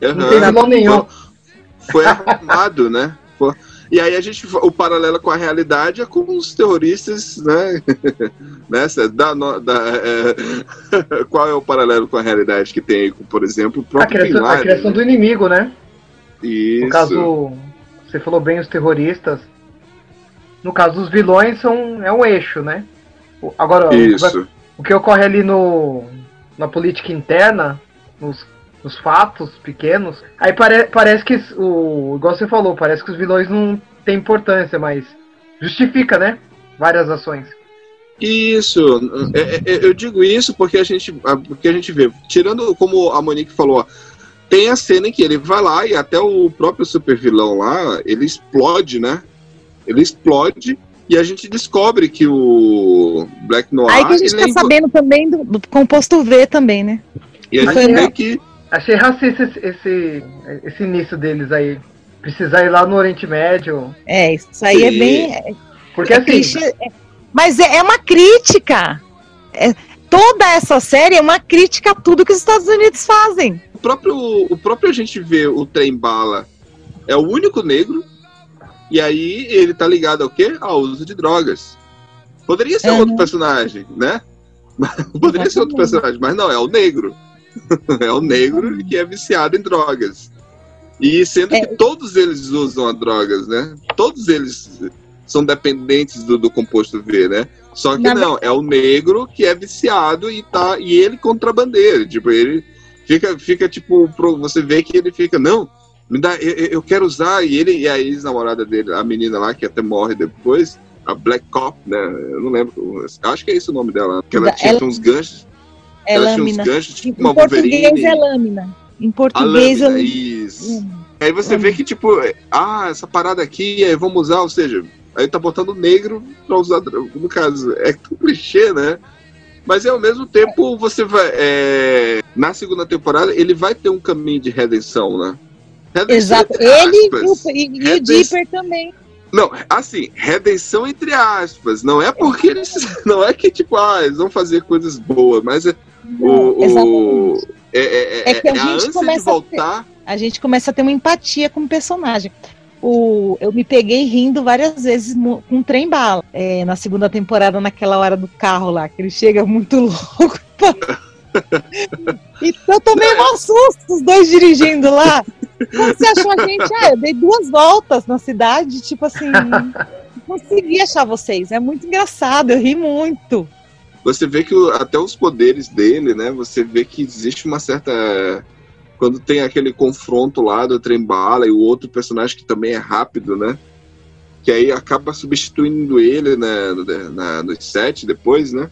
Não tem vilão nenhum. foi arrumado, né? Foi- E aí a gente, o paralelo com a realidade é com os terroristas, né? Nessa, da, da, é, qual é o paralelo com a realidade que tem aí, com, por exemplo, o A próprio Bin criação, a criação né? do inimigo, né? Isso. No caso, você falou bem os terroristas. No caso, os vilões são é um eixo, né? Agora, o que vai- Isso. o que ocorre ali no, na política interna, nos, nos fatos pequenos, aí pare, parece que, o, igual você falou, parece que os vilões não têm importância, mas justifica, né? Várias ações. Isso, é, é, eu digo isso porque a gente, porque a gente vê, tirando como a Monique falou, ó, tem a cena em que ele vai lá e até o próprio super vilão lá, ele explode, né? Ele explode e a gente descobre que o Black Noir Aí que a gente tá é sabendo também do, do composto V também, né? e a gente vê que Achei racista esse, esse, esse início deles aí. Precisar ir lá no Oriente Médio. É, isso aí é Sim. bem. é- Porque é assim, clichê, é- mas é, é uma crítica. É- toda essa série é uma crítica a tudo que os Estados Unidos fazem. o próprio, o próprio a gente vê o trem bala é o único negro e aí ele tá ligado ao quê? Ao uso de drogas. Poderia ser Uhum. outro personagem, né? Poderia ser outro personagem, mas não, é o negro. é o negro que é viciado em drogas. E sendo É. que todos eles usam as drogas, né? Todos eles são dependentes do, do composto V, né? Só que Na não, é o negro que é viciado e tá e ele contrabandeira, tipo, ele fica fica tipo, pro- você vê que ele fica, não, me dá, eu, eu- quero usar e ele e a ex-namorada dele, a menina lá que até morre depois, a Black Cop, né? Eu não lembro, acho que é esse o nome dela, que ela Da- tinha ela- uns ganchos, É ela tinha lâmina. uns ganchos, Em, tipo em português Wolverine. é lâmina. Em A português lâmina, é isso. lâmina. Aí você vê que, tipo, ah, essa parada aqui, aí vamos usar, ou seja, aí tá botando negro pra usar, no caso, é tão clichê, né? Mas ao mesmo tempo, você vai. é, na segunda temporada, ele vai ter um caminho de redenção, né? Redenção Exato. Ele e e, o Dipper também. Não, assim, redenção entre aspas. Não é porque eles. Não é que, tipo, ah, eles vão fazer coisas boas, mas é. O, o- é, é, é, É que a é a gente começa a ter- voltar. A gente começa a ter uma empatia com o personagem. O, eu me peguei rindo várias vezes com o trem bala. É, na segunda temporada, naquela hora do carro lá, que ele chega muito louco. então eu tomei um susto, os dois dirigindo lá. Como você achou a gente? Ah, eu dei duas voltas na cidade, tipo assim. não Consegui achar vocês. É muito engraçado, eu ri muito. Você vê que o- até os poderes dele, né? Você vê que existe uma certa. Quando tem aquele confronto lá do trem bala e o outro personagem que também é rápido, né? Que aí acaba substituindo ele né, no, na, no set depois, né?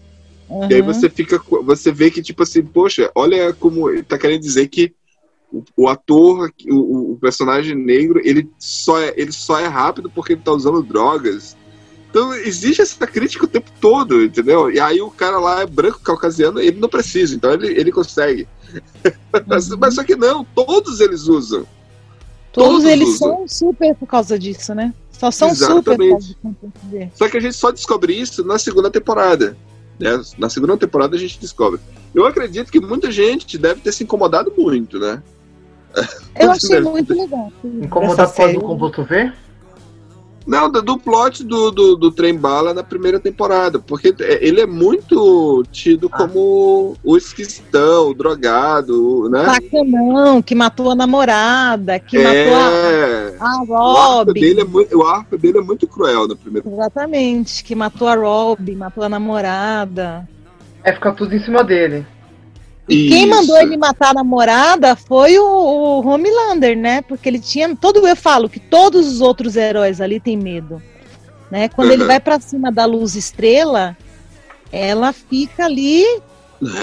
E aí Uhum. você fica. Você vê que, tipo assim, poxa, olha como. Tá querendo dizer que o, o ator, o, o personagem negro, ele só, é, ele só é rápido porque ele tá usando drogas. Então existe essa crítica o tempo todo, entendeu? E aí o cara lá é branco, caucasiano, ele não precisa, então ele, ele consegue. mas, mas só que não, todos eles usam. Todos, todos eles usam. são super por causa disso, né? Só são super por Exatamente. V. Só que a gente só descobre isso na segunda temporada. né? Na segunda temporada a gente descobre. Eu acredito que muita gente deve ter se incomodado muito, né? Eu achei muito legal. incomodar essa por causa do V? Não, do, do plot do, do, do Trem Bala na primeira temporada. Porque é- ele é muito tido Ah. como o esquisitão, o drogado, né? Bacanão, que matou a namorada, que matou a, é. a O arco, Robin. dele é muito, o arco dele é muito cruel na primeira Exatamente, que matou a Robin, matou a namorada. É ficar tudo em cima dele. E quem Isso. mandou ele matar a namorada foi o, o Homelander, né? Porque ele tinha. Todo eu falo que todos os outros heróis ali têm medo. Né? Quando ele Uhum. vai pra cima da luz estrela, ela fica ali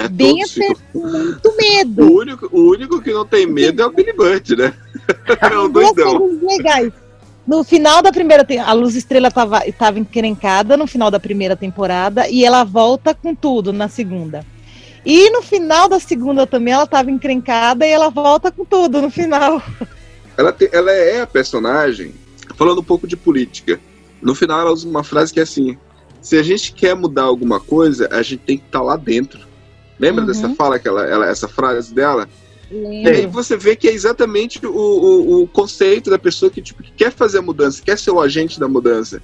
É, bem com muito O medo. único, o único que não tem medo é o Billy Butt, né? É o Duas doidão. legais. No final da primeira te- a Luz Estrela tava, tava encrencada no final da primeira temporada e ela volta com tudo na segunda. E no final da segunda também ela tava encrencada e ela volta com tudo no final. Ela, te- ela é a personagem, falando um pouco de política. No final, ela usa uma frase que é assim: se a gente quer mudar alguma coisa, a gente tem que estar lá dentro. Lembra Uhum. dessa fala, que ela, ela- essa frase dela? E aí você vê que é exatamente o, o, o conceito da pessoa que, tipo, que quer fazer a mudança, quer ser o agente da mudança.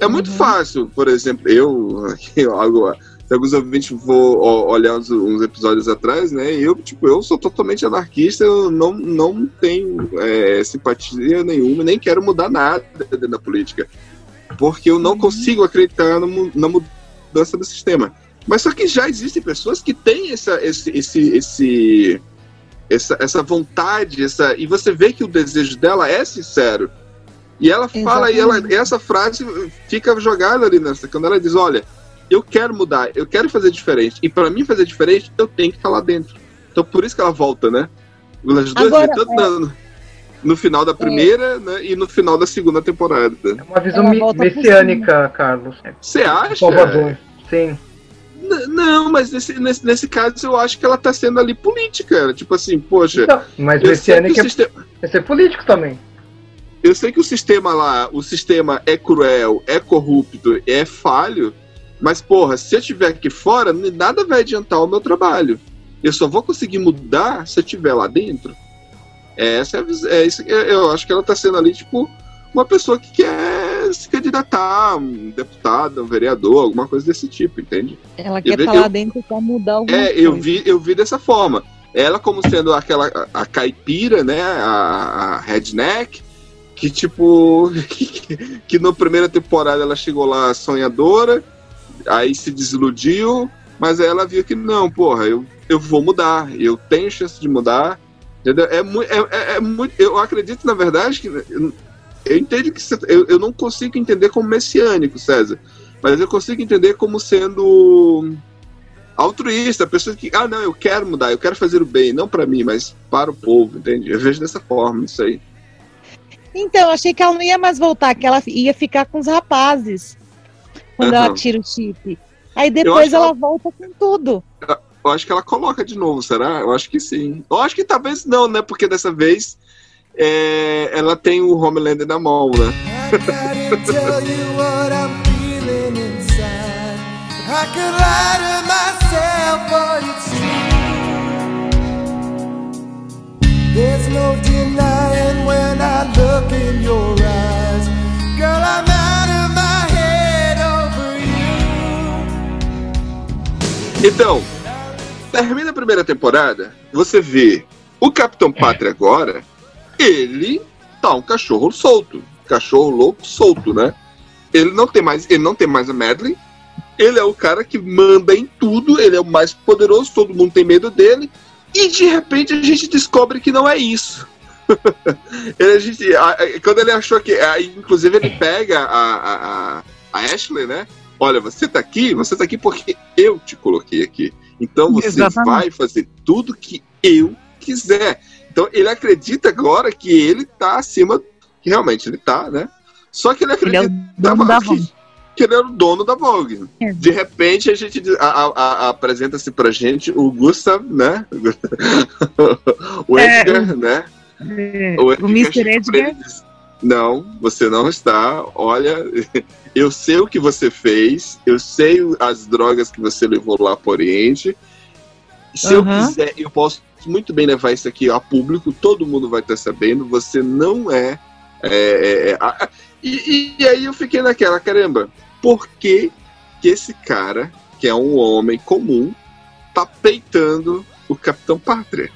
É muito Uhum. fácil, por exemplo, eu, eu algo, se alguns ouvintes ó, olhar uns, uns episódios atrás, né? Eu, tipo, eu sou totalmente anarquista, eu não, não tenho é, simpatia nenhuma, nem quero mudar nada dentro da política. Porque eu não consigo acreditar na, mu- na mudança do sistema. Mas só que já existem pessoas que têm essa, esse, esse, esse, essa, essa vontade, essa, e você vê que o desejo dela é sincero. E ela fala, e ela, Exatamente. essa frase fica jogada ali nessa, quando ela diz, olha, eu quero mudar, eu quero fazer diferente, e para mim fazer diferente, eu tenho que estar lá dentro. Então por isso que ela volta, né? Nas duas Agora, vezes, tanto na- no final da primeira né, e no final da segunda temporada. É uma visão messiânica, Carlos. Você acha? Salvador. Sim. N- Não, mas nesse, nesse, nesse caso eu acho que ela tá sendo ali política. Tipo assim, poxa, Então, mas messiânica o sistema, é ser político também. eu sei que o sistema lá, o sistema é cruel, é corrupto, é falho, mas porra, se eu estiver aqui fora, nada vai adiantar o meu trabalho. Eu só vou conseguir mudar se eu estiver lá dentro. Essa é, a vis- é isso que eu acho que ela tá sendo ali, tipo, uma pessoa que quer se candidatar, um deputado, um vereador, alguma coisa desse tipo, entende? Ela quer estar eu- lá dentro pra mudar alguma É, coisa. eu vi, eu vi dessa forma. Ela como sendo aquela a, a caipira, né, a, a redneck, que tipo que, que na primeira temporada ela chegou lá sonhadora, aí se desiludiu, mas aí ela viu que não, porra, eu, eu vou mudar, eu tenho chance de mudar. Entendeu? É, é, é, é muito, eu acredito na verdade que eu, eu entendo que eu, eu não consigo entender como messiânico, César, mas eu consigo entender como sendo altruísta, pessoa que, ah, não, eu quero mudar, eu quero fazer o bem, não para mim, mas para o povo, entende? Eu vejo dessa forma, isso aí. Então, achei que ela não ia mais voltar, que ela ia ficar com os rapazes quando Aham. ela tira o chip. Aí depois ela ela- volta com tudo. Eu acho que ela coloca de novo, será? Eu acho que sim. Eu acho que talvez não, né? Porque dessa vez é, ela tem o Homelander na mão, né? I gotta tell you what I'm feeling inside. I could lie to myself, but it's true. There's no denying when I look in your eyes. Então, termina a primeira temporada, você vê o Capitão Pátria agora, ele tá um cachorro solto, cachorro louco solto, né? Ele não tem mais, ele não tem mais a Madeline. Ele é o cara que manda em tudo, ele é o mais poderoso, todo mundo tem medo dele. E de repente a gente descobre que não é isso. Ele, a gente, a- a- quando ele achou que. aí, inclusive, ele pega a, a, a- a Ashley, né? Olha, você tá aqui, você tá aqui porque eu te coloquei aqui. Então você Exatamente. vai fazer tudo que eu quiser. Então ele acredita agora que ele tá acima, que realmente ele tá, né? Só que ele Ele é o acredita da que, que ele era o dono da Vogue. É. De repente a gente apresenta-se pra gente o Gustav, né? o É, Edgar, né? É, O, o Edgar Mr. chega pra ele Edgar. Não, você não está. Olha, eu sei o que você fez, eu sei as drogas que você levou lá para o Oriente. Se eu Aham. quiser, eu posso muito bem levar isso aqui a público, todo mundo vai estar sabendo. Você não é. é, é, é, a- e, e aí eu fiquei naquela, caramba, por que, que esse cara, que é um homem comum, tá peitando o Capitão Pátria?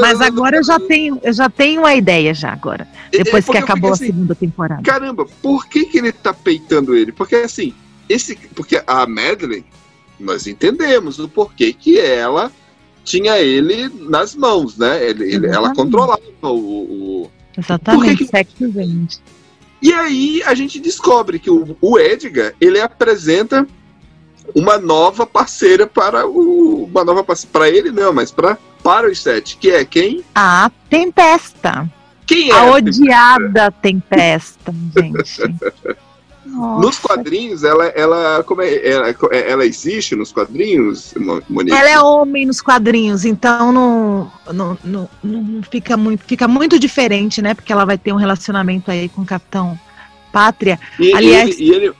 Mas eu- agora eu já tenho, eu já tenho uma ideia já agora. é- Depois é que acabou fiquei a segunda temporada. caramba, por que, que ele tá peitando ele? Porque assim, esse, porque a Madeline, nós entendemos o porquê que ela tinha ele nas mãos, né? Ele, ele- ela controlava o, o- Exatamente, que sexo vende. E aí a gente descobre que o, o Edgar ele apresenta uma nova parceira para o uma nova para ele não, mas para para os sete, que é quem? A Tempesta. Quem é? A a odiada Tempesta, gente. Nossa. Nos quadrinhos, ela, ela, como é, ela, ela existe nos quadrinhos, Mo- Monique? Ela é homem nos quadrinhos, então não, não, não, não fica, muito, fica muito diferente, né? Porque ela vai ter um relacionamento aí com o Capitão Pátria. e, aliás- ele- e, ele,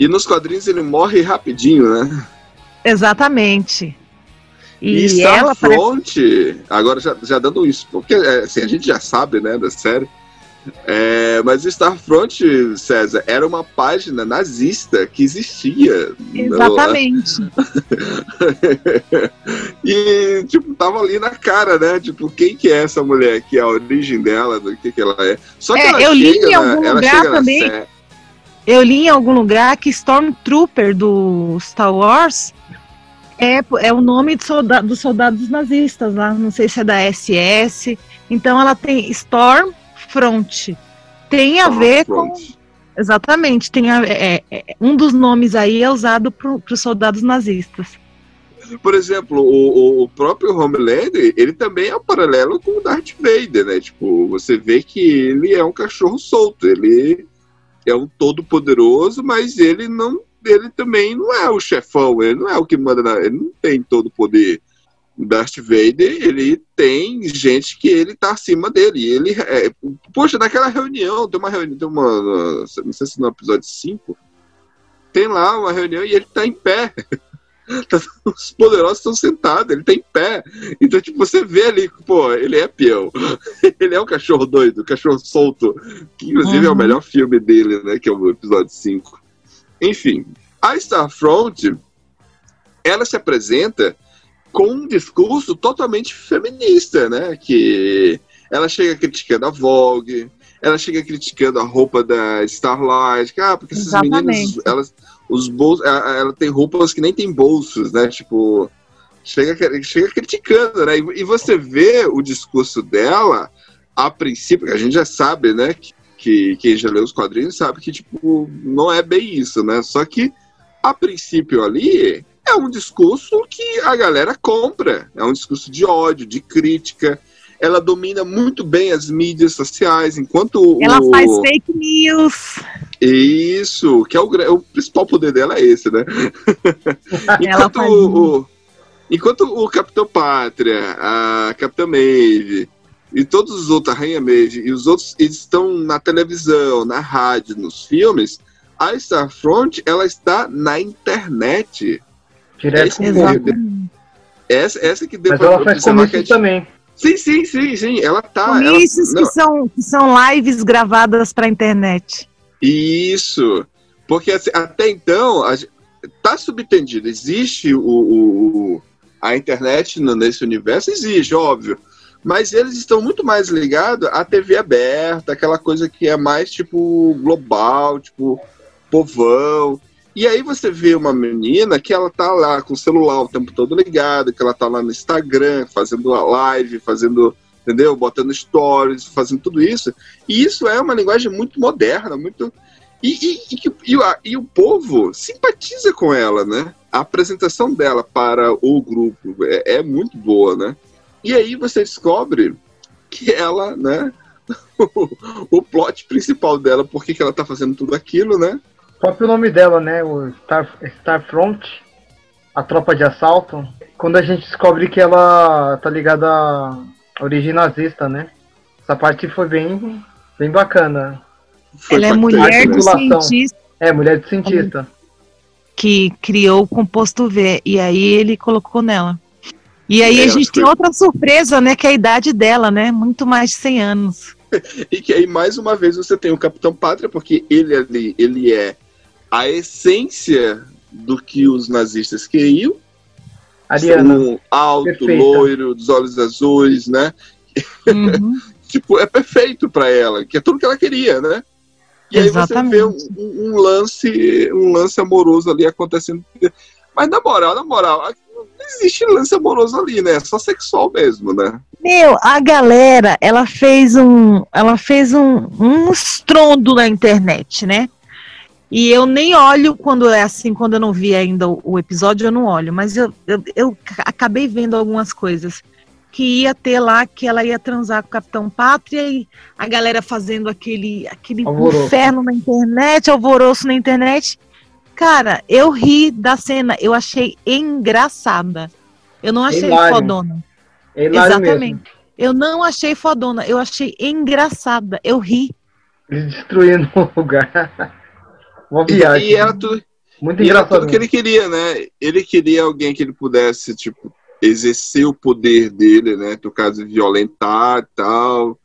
e nos quadrinhos ele morre rapidinho, né? Exatamente. E, E, ela parece Starfront, agora já, já dando isso, porque é, assim, a gente já sabe, né, da série. É, mas Starfront, César, era uma página nazista que existia. no- Exatamente. e, tipo, tava ali na cara, né? Tipo, quem que é essa mulher aqui? A origem dela, do que que ela é. Só que É, ela eu li em algum lugar também. sé- Eu li em algum lugar que Stormtrooper do Star Wars é, é o nome dos soldados nazistas lá. Não sei se é da SS. Então ela tem Stormfront. Tem a ver com. Exatamente. Tem a- é- é- um dos nomes aí é usado para os soldados nazistas. Por exemplo, o, o- o próprio Homelander, ele também é um paralelo com o Darth Vader, né? Tipo, você vê que ele é um cachorro solto, ele é um todo poderoso, mas ele não, ele também não é o chefão, ele não é o que manda, na, ele não tem todo o poder. O Darth Vader, ele tem gente que ele tá acima dele. Ele é, poxa, naquela reunião, tem uma reunião, tem uma, não sei se no episódio 5, tem lá uma reunião e ele tá em pé. Os poderosos estão sentados, ele tá em pé. Então, tipo, você vê ali, pô, ele é peão. ele é um cachorro doido, cachorro solto. Que inclusive é o Uhum. melhor filme dele, né? Que é o episódio 5. Enfim, a Starfront, ela se apresenta com um discurso totalmente feminista, né? Que ela chega criticando a Vogue, ela chega criticando a roupa da Starlight, que, ah, porque esses Exatamente. meninos, elas, os bolsos, ela, ela tem roupas que nem tem bolsos, né? Tipo, chega, chega criticando, né? E, e você vê o discurso dela, a princípio, que a gente já sabe, né? Que, que quem já leu os quadrinhos sabe que, tipo, não é bem isso, né? Só que, a princípio ali, é um discurso que a galera compra. É um discurso de ódio, de crítica. Ela domina muito bem as mídias sociais, enquanto Ela o... faz fake news. Isso, que é o, o principal poder dela é esse, né? Enquanto, faz o- enquanto o Capitão Pátria, a Capitã Maeve e todos os outros, a Rainha Maeve e os outros eles estão na televisão, na rádio, nos filmes, a Starfront ela está na internet. Direto com o. Essa, essa que deu Mas ela faz comícios é- também. Sim, sim, sim, sim. Ela tá. ela- Comícios não, que são, que são lives gravadas para internet. Isso. Porque assim, até então, a, tá subtendido. Existe o, o- o- a internet no- nesse universo? Existe, óbvio. Mas eles estão muito mais ligados à TV aberta, aquela coisa que é mais tipo global, tipo povão. E aí você vê uma menina que ela tá lá com o celular o tempo todo ligado, que ela tá lá no Instagram, fazendo live, fazendo, entendeu? Botando stories, fazendo tudo isso. E isso é uma linguagem muito moderna, muito. E, e, e, e o povo simpatiza com ela, né? A apresentação dela para o grupo é, é muito boa, né? E aí você descobre que ela, né? O, o plot principal dela, por que que ela tá fazendo tudo aquilo, né? O próprio nome dela, né? O Star, Starfront, a tropa de assalto. Quando a gente descobre que ela tá ligada à origem nazista, né? Essa parte foi bem, bem bacana. Foi Ela é mulher né? do Articulação. cientista É, mulher de cientista. que criou o composto V. E aí ele colocou nela. E aí É, a gente tem foi- outra surpresa, né? Que é a idade dela, né? Muito mais de 100 anos. E que aí, mais uma vez, você tem o Capitão Pátria, porque ele ali, ele é a essência do que os nazistas queriam. Ariana. Um alto, perfeita. loiro, dos olhos azuis, né? Uhum. tipo, é perfeito pra ela, que é tudo que ela queria, né? E aí você Exatamente. vê um, um- um lance, um lance amoroso ali acontecendo. Mas na moral, na moral, existe lance amoroso ali, né? É só sexual mesmo, né? Meu, a galera, ela fez um, ela fez um, um estrondo na internet, né? E eu nem olho quando é assim, quando eu não vi ainda o, o episódio, eu não olho. Mas eu, eu, eu ca- acabei vendo algumas coisas. Que ia ter lá, que ela ia transar com o Capitão Pátria e a galera fazendo aquele, aquele Alvoroço. inferno na internet, alvoroço na internet. Cara, eu ri da cena, eu achei engraçada. Eu não achei Hilário. fodona. Hilário mesmo. Exatamente. Eu não achei fodona, eu achei engraçada. Eu ri. Eles destruindo o lugar. Uma E, viagem. e era tudo, Muito E era engraçado. tudo que ele queria, né? Ele queria alguém que ele pudesse, tipo, exercer o poder dele, né? No caso, violentar e tal,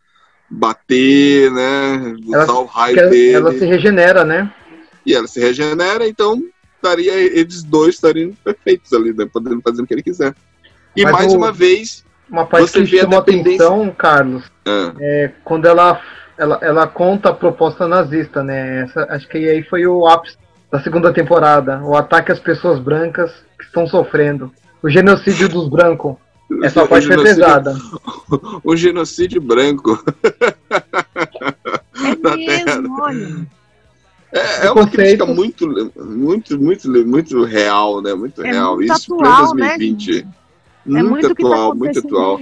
bater, né? Usar Ela- o raio ela, dele. ela se regenera, né? E ela se regenera, então estaria, eles dois estariam perfeitos ali, né? Podendo fazer o que ele quiser. E Mas mais o- uma vez. Uma parte Você que vê a chamou dependência- atenção, Carlos, ah, é quando ela, ela, ela conta a proposta nazista, né? Essa, acho que aí foi o ápice da segunda temporada. O ataque às pessoas brancas que estão sofrendo. O genocídio dos brancos. Essa o parte foi pesada. O genocídio branco. É mesmo, olha. É, é uma crítica muito, muito, muito, muito real, né? Muito É real. muito Isso para atual, né, 2020. gente? É muito, muito tá atual, muito acontecendo atual.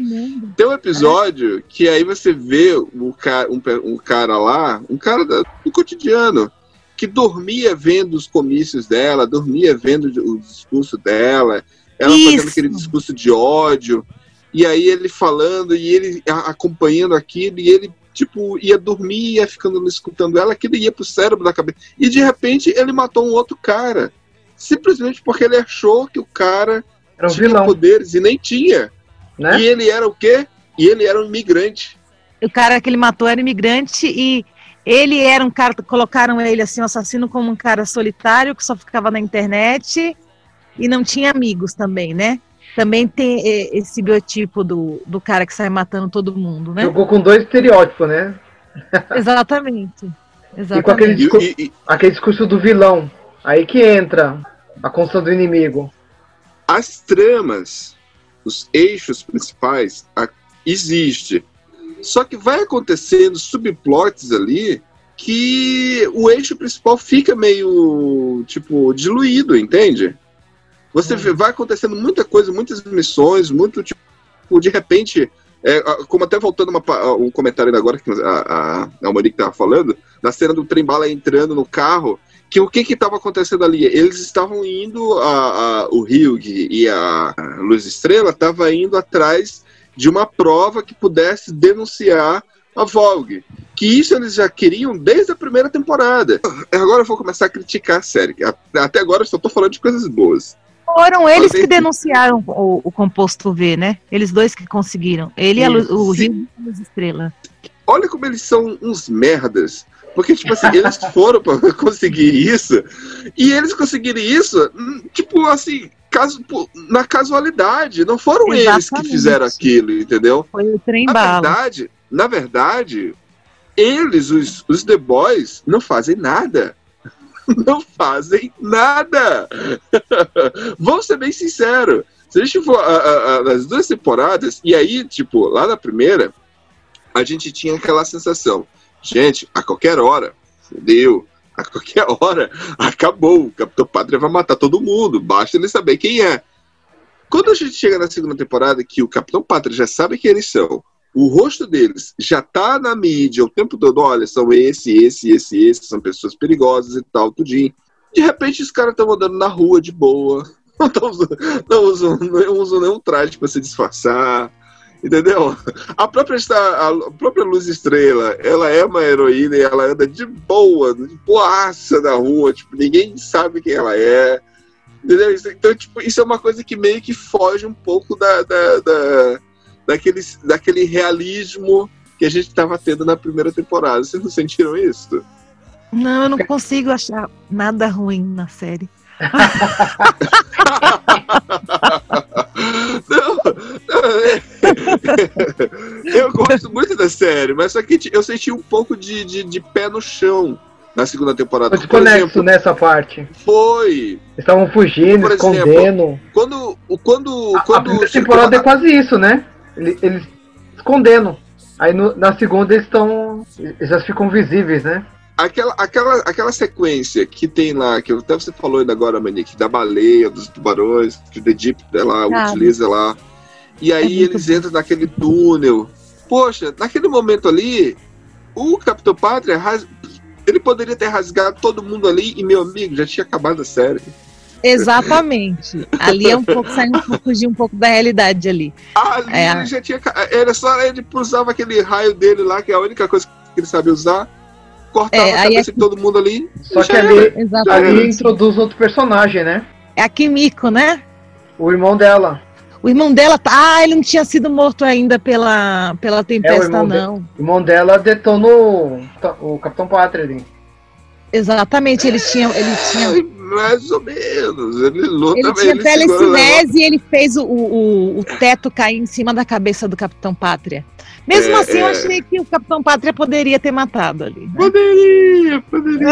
Tem um episódio que aí você vê o cara, um, um cara lá, um cara da- do cotidiano, que dormia vendo os comícios dela, dormia vendo o discurso dela, ela fazendo Isso. aquele discurso de ódio, e aí ele falando e ele acompanhando aquilo, e ele, tipo, ia dormir, ia ficando escutando ela, aquilo ia pro cérebro da cabeça. E de repente ele matou um outro cara. Simplesmente porque ele achou que o cara Era um tinha vilão, poderes e nem tinha. né? E ele era o quê? E ele era um imigrante. O cara que ele matou era imigrante e ele era um cara, colocaram ele assim, o assassino como um cara solitário que só ficava na internet e não tinha amigos também, né? Também tem eh, esse biotipo do, do cara que sai matando todo mundo, né? Jogou com dois estereótipos, né? Exatamente. E com aquele Exatamente. discur- E- e- aquele discurso do vilão. Aí que entra a construção do inimigo. as tramas, os eixos principais, a, existe. Só que vai acontecendo subplots ali que o eixo principal fica meio, tipo, diluído, entende? Você vê- vai acontecendo muita coisa, muitas missões, muito, tipo, de repente, é, como até voltando uma, um comentário agora que a, a, a Monique estava falando, da cena do trem-bala entrando no carro, que o que estava acontecendo ali? Eles estavam indo, a, a- o Hugh e a, Luz Estrela estavam indo atrás de uma prova que pudesse denunciar a Vogue. Que isso eles já queriam desde a primeira temporada. Agora eu vou começar a criticar a série. Até agora eu só tô falando de coisas boas. Foram eles que denunciaram o, o composto V, né? Eles dois que conseguiram. Ele e o. Rio e a Luz Estrela. Olha como eles são uns merdas. Porque, tipo assim, eles foram pra conseguir isso, e eles conseguiram isso, hum, tipo assim, caso, na casualidade. Não foram eles que Exatamente. fizeram aquilo, entendeu? Foi o trem Na bala. verdade, na verdade, eles, os, os The Boys, não fazem nada. Não fazem nada. Vamos ser bem sinceros. Se a gente for a- a- a- nas duas temporadas, e aí, tipo, lá na primeira, a gente tinha aquela sensação. Gente, a qualquer hora, fudeu. A qualquer hora, acabou. O Capitão Pátria vai matar todo mundo. Basta ele saber quem é. Quando a gente chega na segunda temporada, que o Capitão Pátria já sabe quem eles são, o rosto deles já tá na mídia o tempo todo, olha, são esse, esse, esse, esse, são pessoas perigosas e tal, tudinho. De repente os caras estão andando na rua de boa, não, não, usam, não usam nenhum traje para se disfarçar, entendeu? A própria, está- a própria Luz Estrela, ela é uma heroína e ela anda de boa, de boaça na rua, tipo, ninguém sabe quem ela é. Entendeu? Então, tipo, isso é uma coisa que meio que foge um pouco da, da, da- daquele, daquele realismo que a gente estava tendo na primeira temporada. Vocês não sentiram isso? Não, eu não consigo achar nada ruim na série. não, não, é- eu gosto muito da série, mas só que eu senti um pouco de, de, de pé no chão na segunda temporada. Foi Por desconexo exemplo, nessa parte. foi Eles estavam fugindo, Por exemplo, escondendo. quando, o- quando, A, a quando primeira temporada é quase isso, né? Eles, eles escondendo. Aí no- na segunda eles estão. Eles já ficam visíveis, né? Aquela, aquela, aquela sequência que tem lá, que até você falou ainda agora, Manique, da baleia, dos tubarões, que o The Deep ela utiliza lá. E aí É eles entram naquele túnel. Poxa, naquele momento ali, o Capitão Pátria, ele poderia ter rasgado todo mundo ali e, meu amigo, já tinha acabado a série. Exatamente. Ali é um pouco, sai um pouco, fugir um pouco da realidade ali. Ali É. ele já tinha. Era só ele usava aquele raio dele lá, que é a única coisa que ele sabe usar. Cortava É, a aí cabeça é- de todo mundo ali. Só que ali, ali introduz outro personagem, né? É a Kimiko, né? O irmão dela. O irmão dela tá. Ah, ele não tinha sido morto ainda pela, pela tempesta, irmão de- não. O irmão dela detonou o, o Capitão Pátria ali. Exatamente, ele tinha. Ele tinha mais ou menos. Ele luta Ele tinha ele telecinese e ele fez o, o, o teto cair em cima da cabeça do Capitão Pátria. Mesmo É, assim, eu é. achei que o Capitão Pátria poderia ter matado ali. né? Poderia, poderia.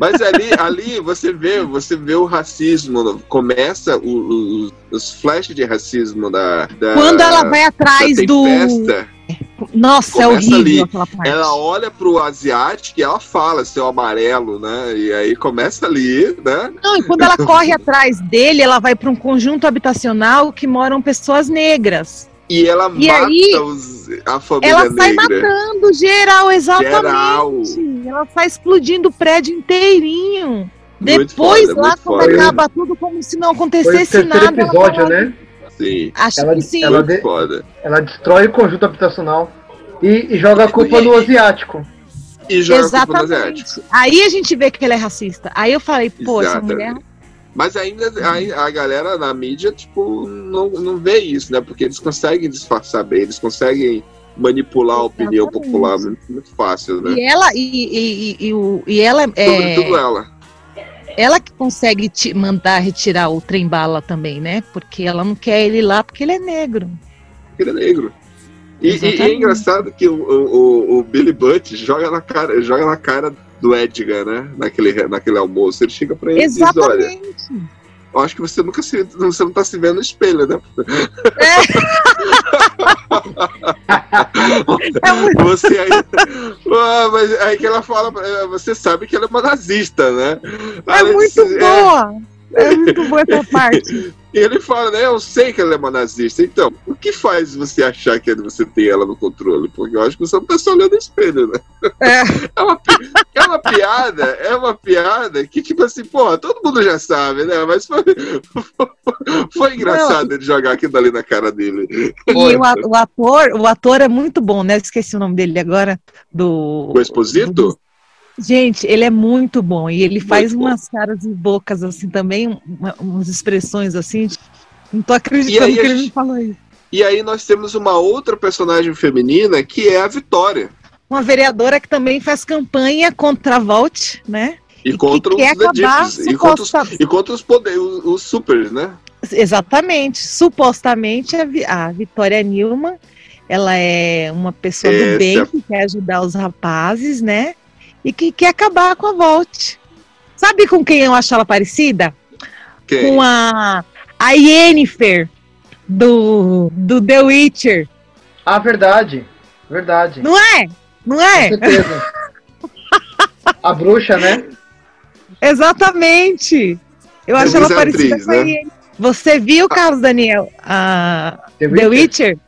Mas ali, ali você vê, você vê o racismo. Começa o- os flashes de racismo da. da Quando ela vai atrás do. Nossa, é Começa horrível ali. aquela parte. ela olha pro asiático e ela fala seu amarelo, né? E aí começa ali, né? Não, e quando ela corre atrás dele, ela vai para um conjunto habitacional que moram pessoas negras. E ela E mata aí, os, a família Ela sai negra. matando geral, exatamente. Geral. Ela sai explodindo o prédio inteirinho. Muito Depois, foda, lá, muito quando foda. acaba tudo, como se não Foi o acontecesse nada. ela episódio, fala- né? Sim. Acho Ela- que sim. ela- de- foda. Ela destrói o conjunto habitacional e, e joga a culpa no asiático. E joga a culpa no asiático. Exatamente. Aí a gente vê que ele é racista. Aí eu falei, pô, essa Exatamente. mulher. Mas ainda a, a galera na mídia, tipo, não, não vê isso, né? Porque eles conseguem disfarçar bem, eles conseguem manipular a opinião Exatamente. popular muito, muito fácil, né? E ela, e, e, e, e, o- e ela é. Sobretudo ela. Ela que consegue te mandar retirar o trem bala também, né? Porque ela não quer ele lá porque ele é negro. Ele é negro. E, e- é Exatamente. engraçado que o, o, o Billy Butt joga na cara, joga na cara do Edgar, né? Naquele, naquele almoço. Ele chega pra ele e diz, olha, Exatamente. Eu acho que você nunca se, você não tá se vendo no espelho, né? É muito- Você aí. Ah, mas aí que ela fala, pra- você sabe que ela é uma nazista, né? É Ela muito diz, boa. É muito boa essa parte. E ele fala, né? Eu sei que ela é uma nazista. Então, o que faz você achar que você tem ela no controle? Porque eu acho que você não tá só olhando no espelho, né? É. É uma, é uma piada, é uma piada que, tipo assim, porra, todo mundo já sabe, né? Mas foi, foi engraçado ele jogar aquilo ali na cara dele. E o, o ator, o ator é muito bom, né? Esqueci o nome dele agora. Do. O Exposito? Gente, ele é muito bom. E ele faz bom. umas caras e bocas assim também, uma- umas expressões assim. de- Não tô E acreditando que ele gente- me falou isso. E aí nós temos uma outra personagem feminina que é a Vitória. Uma vereadora que também faz campanha contra a Volt, né? E, que contra os Edipes. E contra os, suposta- e contra os poderes, os, os supers, né? Exatamente. Supostamente a, a Vitória Nilman, ela é uma pessoa do bem que quer ajudar os rapazes, né? E que quer acabar com a Volt. Sabe com quem eu acho ela parecida? Quem? Com a, a Yennefer do, do The Witcher. Ah, verdade. Verdade. Não é? Não Com é? certeza. A bruxa, né? Exatamente. Eu acho ela Atriz, parecida com a né? Yennefer. Você viu, Carlos Daniel, a The The Witcher.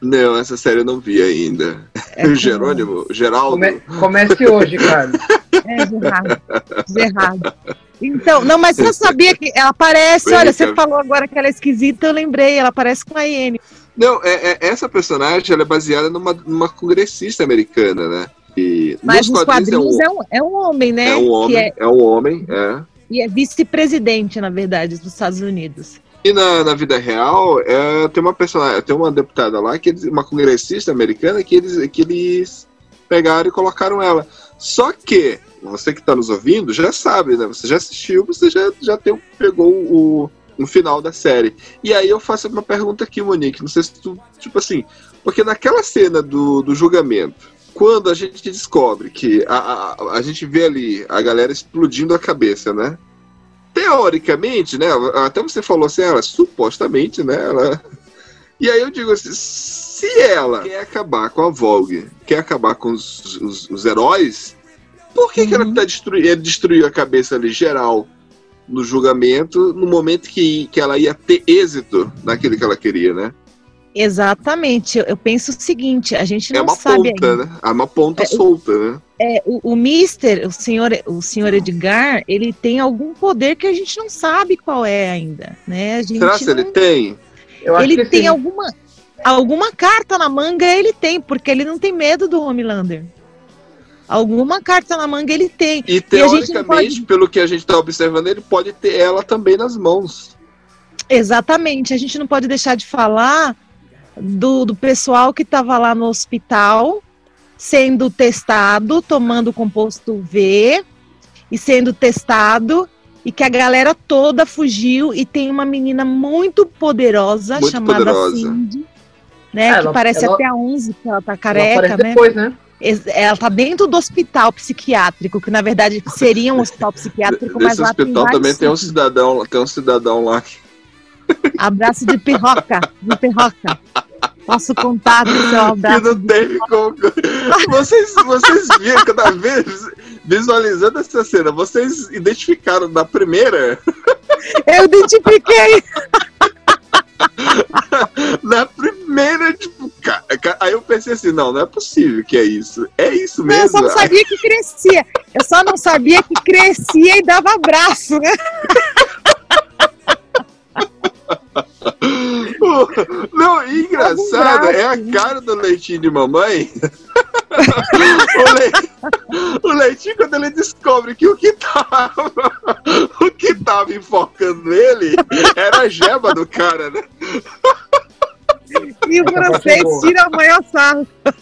Não, essa série eu não vi ainda. É Jerônimo, Geraldo. Come- comece hoje, Carlos. É, Gerardo. Gerardo. Então, não, mas você sabia que ela parece, olha, você cara. falou agora que ela é esquisita, eu lembrei, ela parece com a Iene. Não, é, é- essa personagem ela é baseada numa, numa congressista americana, né? E Mas nos quadrinhos é é um, é um homem, né? é um homem, Que é, é um homem, é. e é vice-presidente, na verdade, dos Estados Unidos. E na, na vida real, é, tem uma personagem, tem uma deputada lá, que eles, uma congressista americana, que eles, que eles pegaram e colocaram ela. Só que, você que está nos ouvindo, já sabe, né? Você já assistiu, você já, já tem, pegou o, o final da série. E aí eu faço uma pergunta aqui, Monique, não sei se tu, tipo assim, porque naquela cena do, do julgamento, quando a gente descobre que a, a, a gente vê ali a galera explodindo a cabeça, né? Teoricamente, né? Até você falou assim, ela supostamente, né? Ela... E aí eu digo assim, se ela quer acabar com a Vogue, quer acabar com os, os, os heróis, por que, que ela Uhum. tá destruindo? Ele destruiu a cabeça ali geral no julgamento, no momento que, que ela ia ter êxito naquilo que ela queria, né? Exatamente. Eu, eu penso o seguinte, a gente É não uma sabe ponta, ainda. né? É uma ponta É, solta, né? É, o, o Mister, o senhor, o senhor Edgar, ele tem algum poder que a gente não sabe qual é ainda, né? A gente Será que não- ele tem? Eu acho ele que tem sim. alguma alguma carta na manga ele tem, porque ele não tem medo do Homelander. Alguma carta na manga ele tem. E a gente não teoricamente, pelo que a gente tá observando, ele pode ter ela também nas mãos. Exatamente. A gente não pode deixar de falar do, do pessoal que estava lá no hospital sendo testado, tomando composto V e sendo testado e que a galera toda fugiu e tem uma menina muito poderosa Muito chamada poderosa. Cindy, né, que ela- parece ela- até a 11, que ela tá Ela careca, aparece né? depois, né? Ela tá dentro do hospital psiquiátrico, que na verdade seria um hospital psiquiátrico, mas lá tem hospital vários também tem um cidadão, tem um cidadão lá Abraço de pirroca, de pirroca. Posso contar do seu que abraço não teve como. Vocês, vocês viram cada vez visualizando essa cena, vocês identificaram na primeira, Eu identifiquei. na primeira, tipo, ca- ca- aí eu pensei assim, não, não é possível que é isso. É isso Não, eu mesmo. só não sabia que crescia. Eu só não sabia que crescia e dava abraço, né? Não, engraçado, é a cara do leitinho de mamãe. o, le- o leitinho, quando ele descobre que o que tava, o que tava enfocando ele era a gema do cara, né? E o francês tira o maior sarro.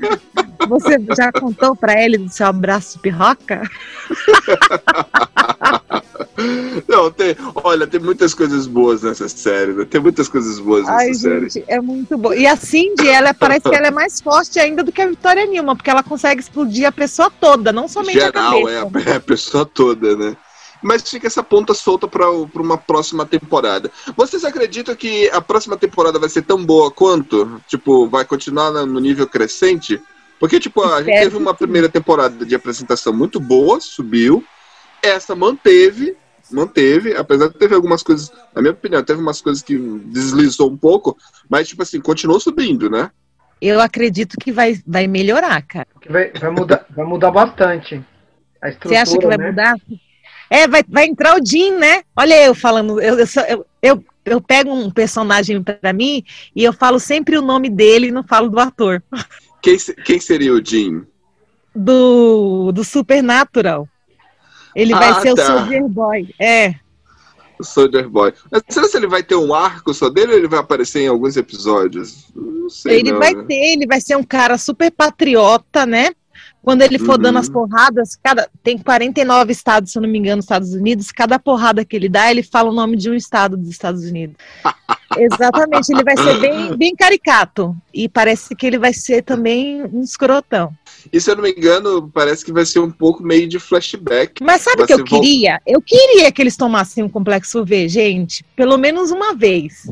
Você já contou pra ele do seu abraço de pirroca? Não, tem, olha, tem muitas coisas boas nessa série, né? Tem muitas coisas boas nessa Ai, série. gente, é muito bom. E a Cindy, ela parece que ela é mais forte ainda do que a Vitória Nilma, porque ela consegue explodir a pessoa toda, não somente a Geral, é cabeça. a, é a pessoa toda, né? Mas fica essa ponta solta pra uma próxima temporada. Vocês acreditam que a próxima temporada vai ser tão boa quanto? Tipo, vai continuar no nível crescente? Porque, tipo, a gente teve uma primeira temporada de apresentação muito boa, subiu. Essa manteve, manteve, apesar de teve algumas coisas, na minha opinião, teve umas coisas que deslizou um pouco, mas, tipo assim, continuou subindo, né? Eu acredito que vai, vai melhorar, cara. Vai, vai, mudar, vai mudar bastante. A Você estrutura, acha que vai né? mudar? É, vai, vai entrar o Jim, né? Olha eu falando, eu, eu, sou- eu, eu, eu pego um personagem pra mim e eu falo sempre o nome dele e não falo do ator. Quem, quem seria o Jim? Do, do Supernatural. Ele vai Ah, ser tá. o Soldier Boy. É. O Soldier Boy. Mas será se ele vai ter um arco só dele ou ele vai aparecer em alguns episódios? Não sei. Ele não, vai né? ter, ele vai ser um cara super patriota, né? Quando ele for Uhum. dando as porradas, cada tem 49 estados, se eu não me engano, nos Estados Unidos, cada porrada que ele dá, ele fala o nome de um estado dos Estados Unidos. Exatamente, ele vai ser bem, bem caricato. E parece que ele vai ser também um escrotão. E se eu não me engano, parece que vai ser um pouco meio de flashback. Mas sabe o que eu queria? Eu queria que eles tomassem um complexo V, gente, pelo menos uma vez.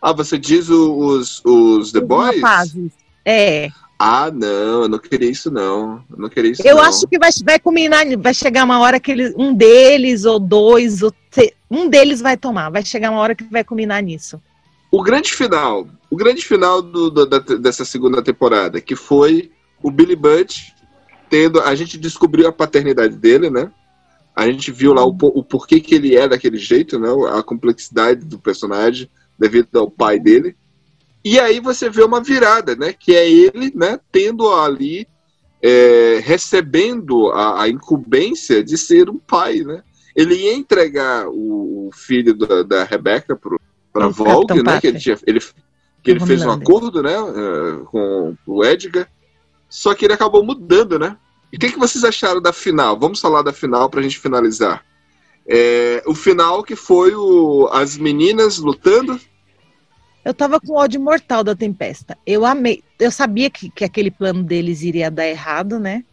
Ah, você diz o- os, os The Os Boys? rapazes. É. Ah, não, eu não queria isso, não. Eu não queria isso, Eu não. acho que vai, vai combinar, vai chegar uma hora que ele, um deles, ou dois, ou te- um deles vai tomar. Vai chegar uma hora que vai combinar nisso. O grande final, o grande final do- do- da- dessa segunda temporada, que foi o Billy Butt tendo. A gente descobriu a paternidade dele, né? A gente viu lá o, o porquê que ele é daquele jeito, né? A complexidade do personagem devido ao pai dele. E aí você vê uma virada, né? Que é ele, né? Tendo ali é, recebendo a, a incumbência de ser um pai, né? Ele ia entregar o, o filho da, da Rebecca para Vogue, né? Que ele, tinha, ele, que ele fez um acordo, né? eh, com o Edgar. Só que ele acabou mudando, né? E o que, que vocês acharam da final? Vamos falar da final pra gente finalizar. É, o final que foi o, as meninas lutando. Eu tava com ódio mortal da Tempesta. Eu amei. Eu sabia que, que aquele plano deles iria dar errado, né?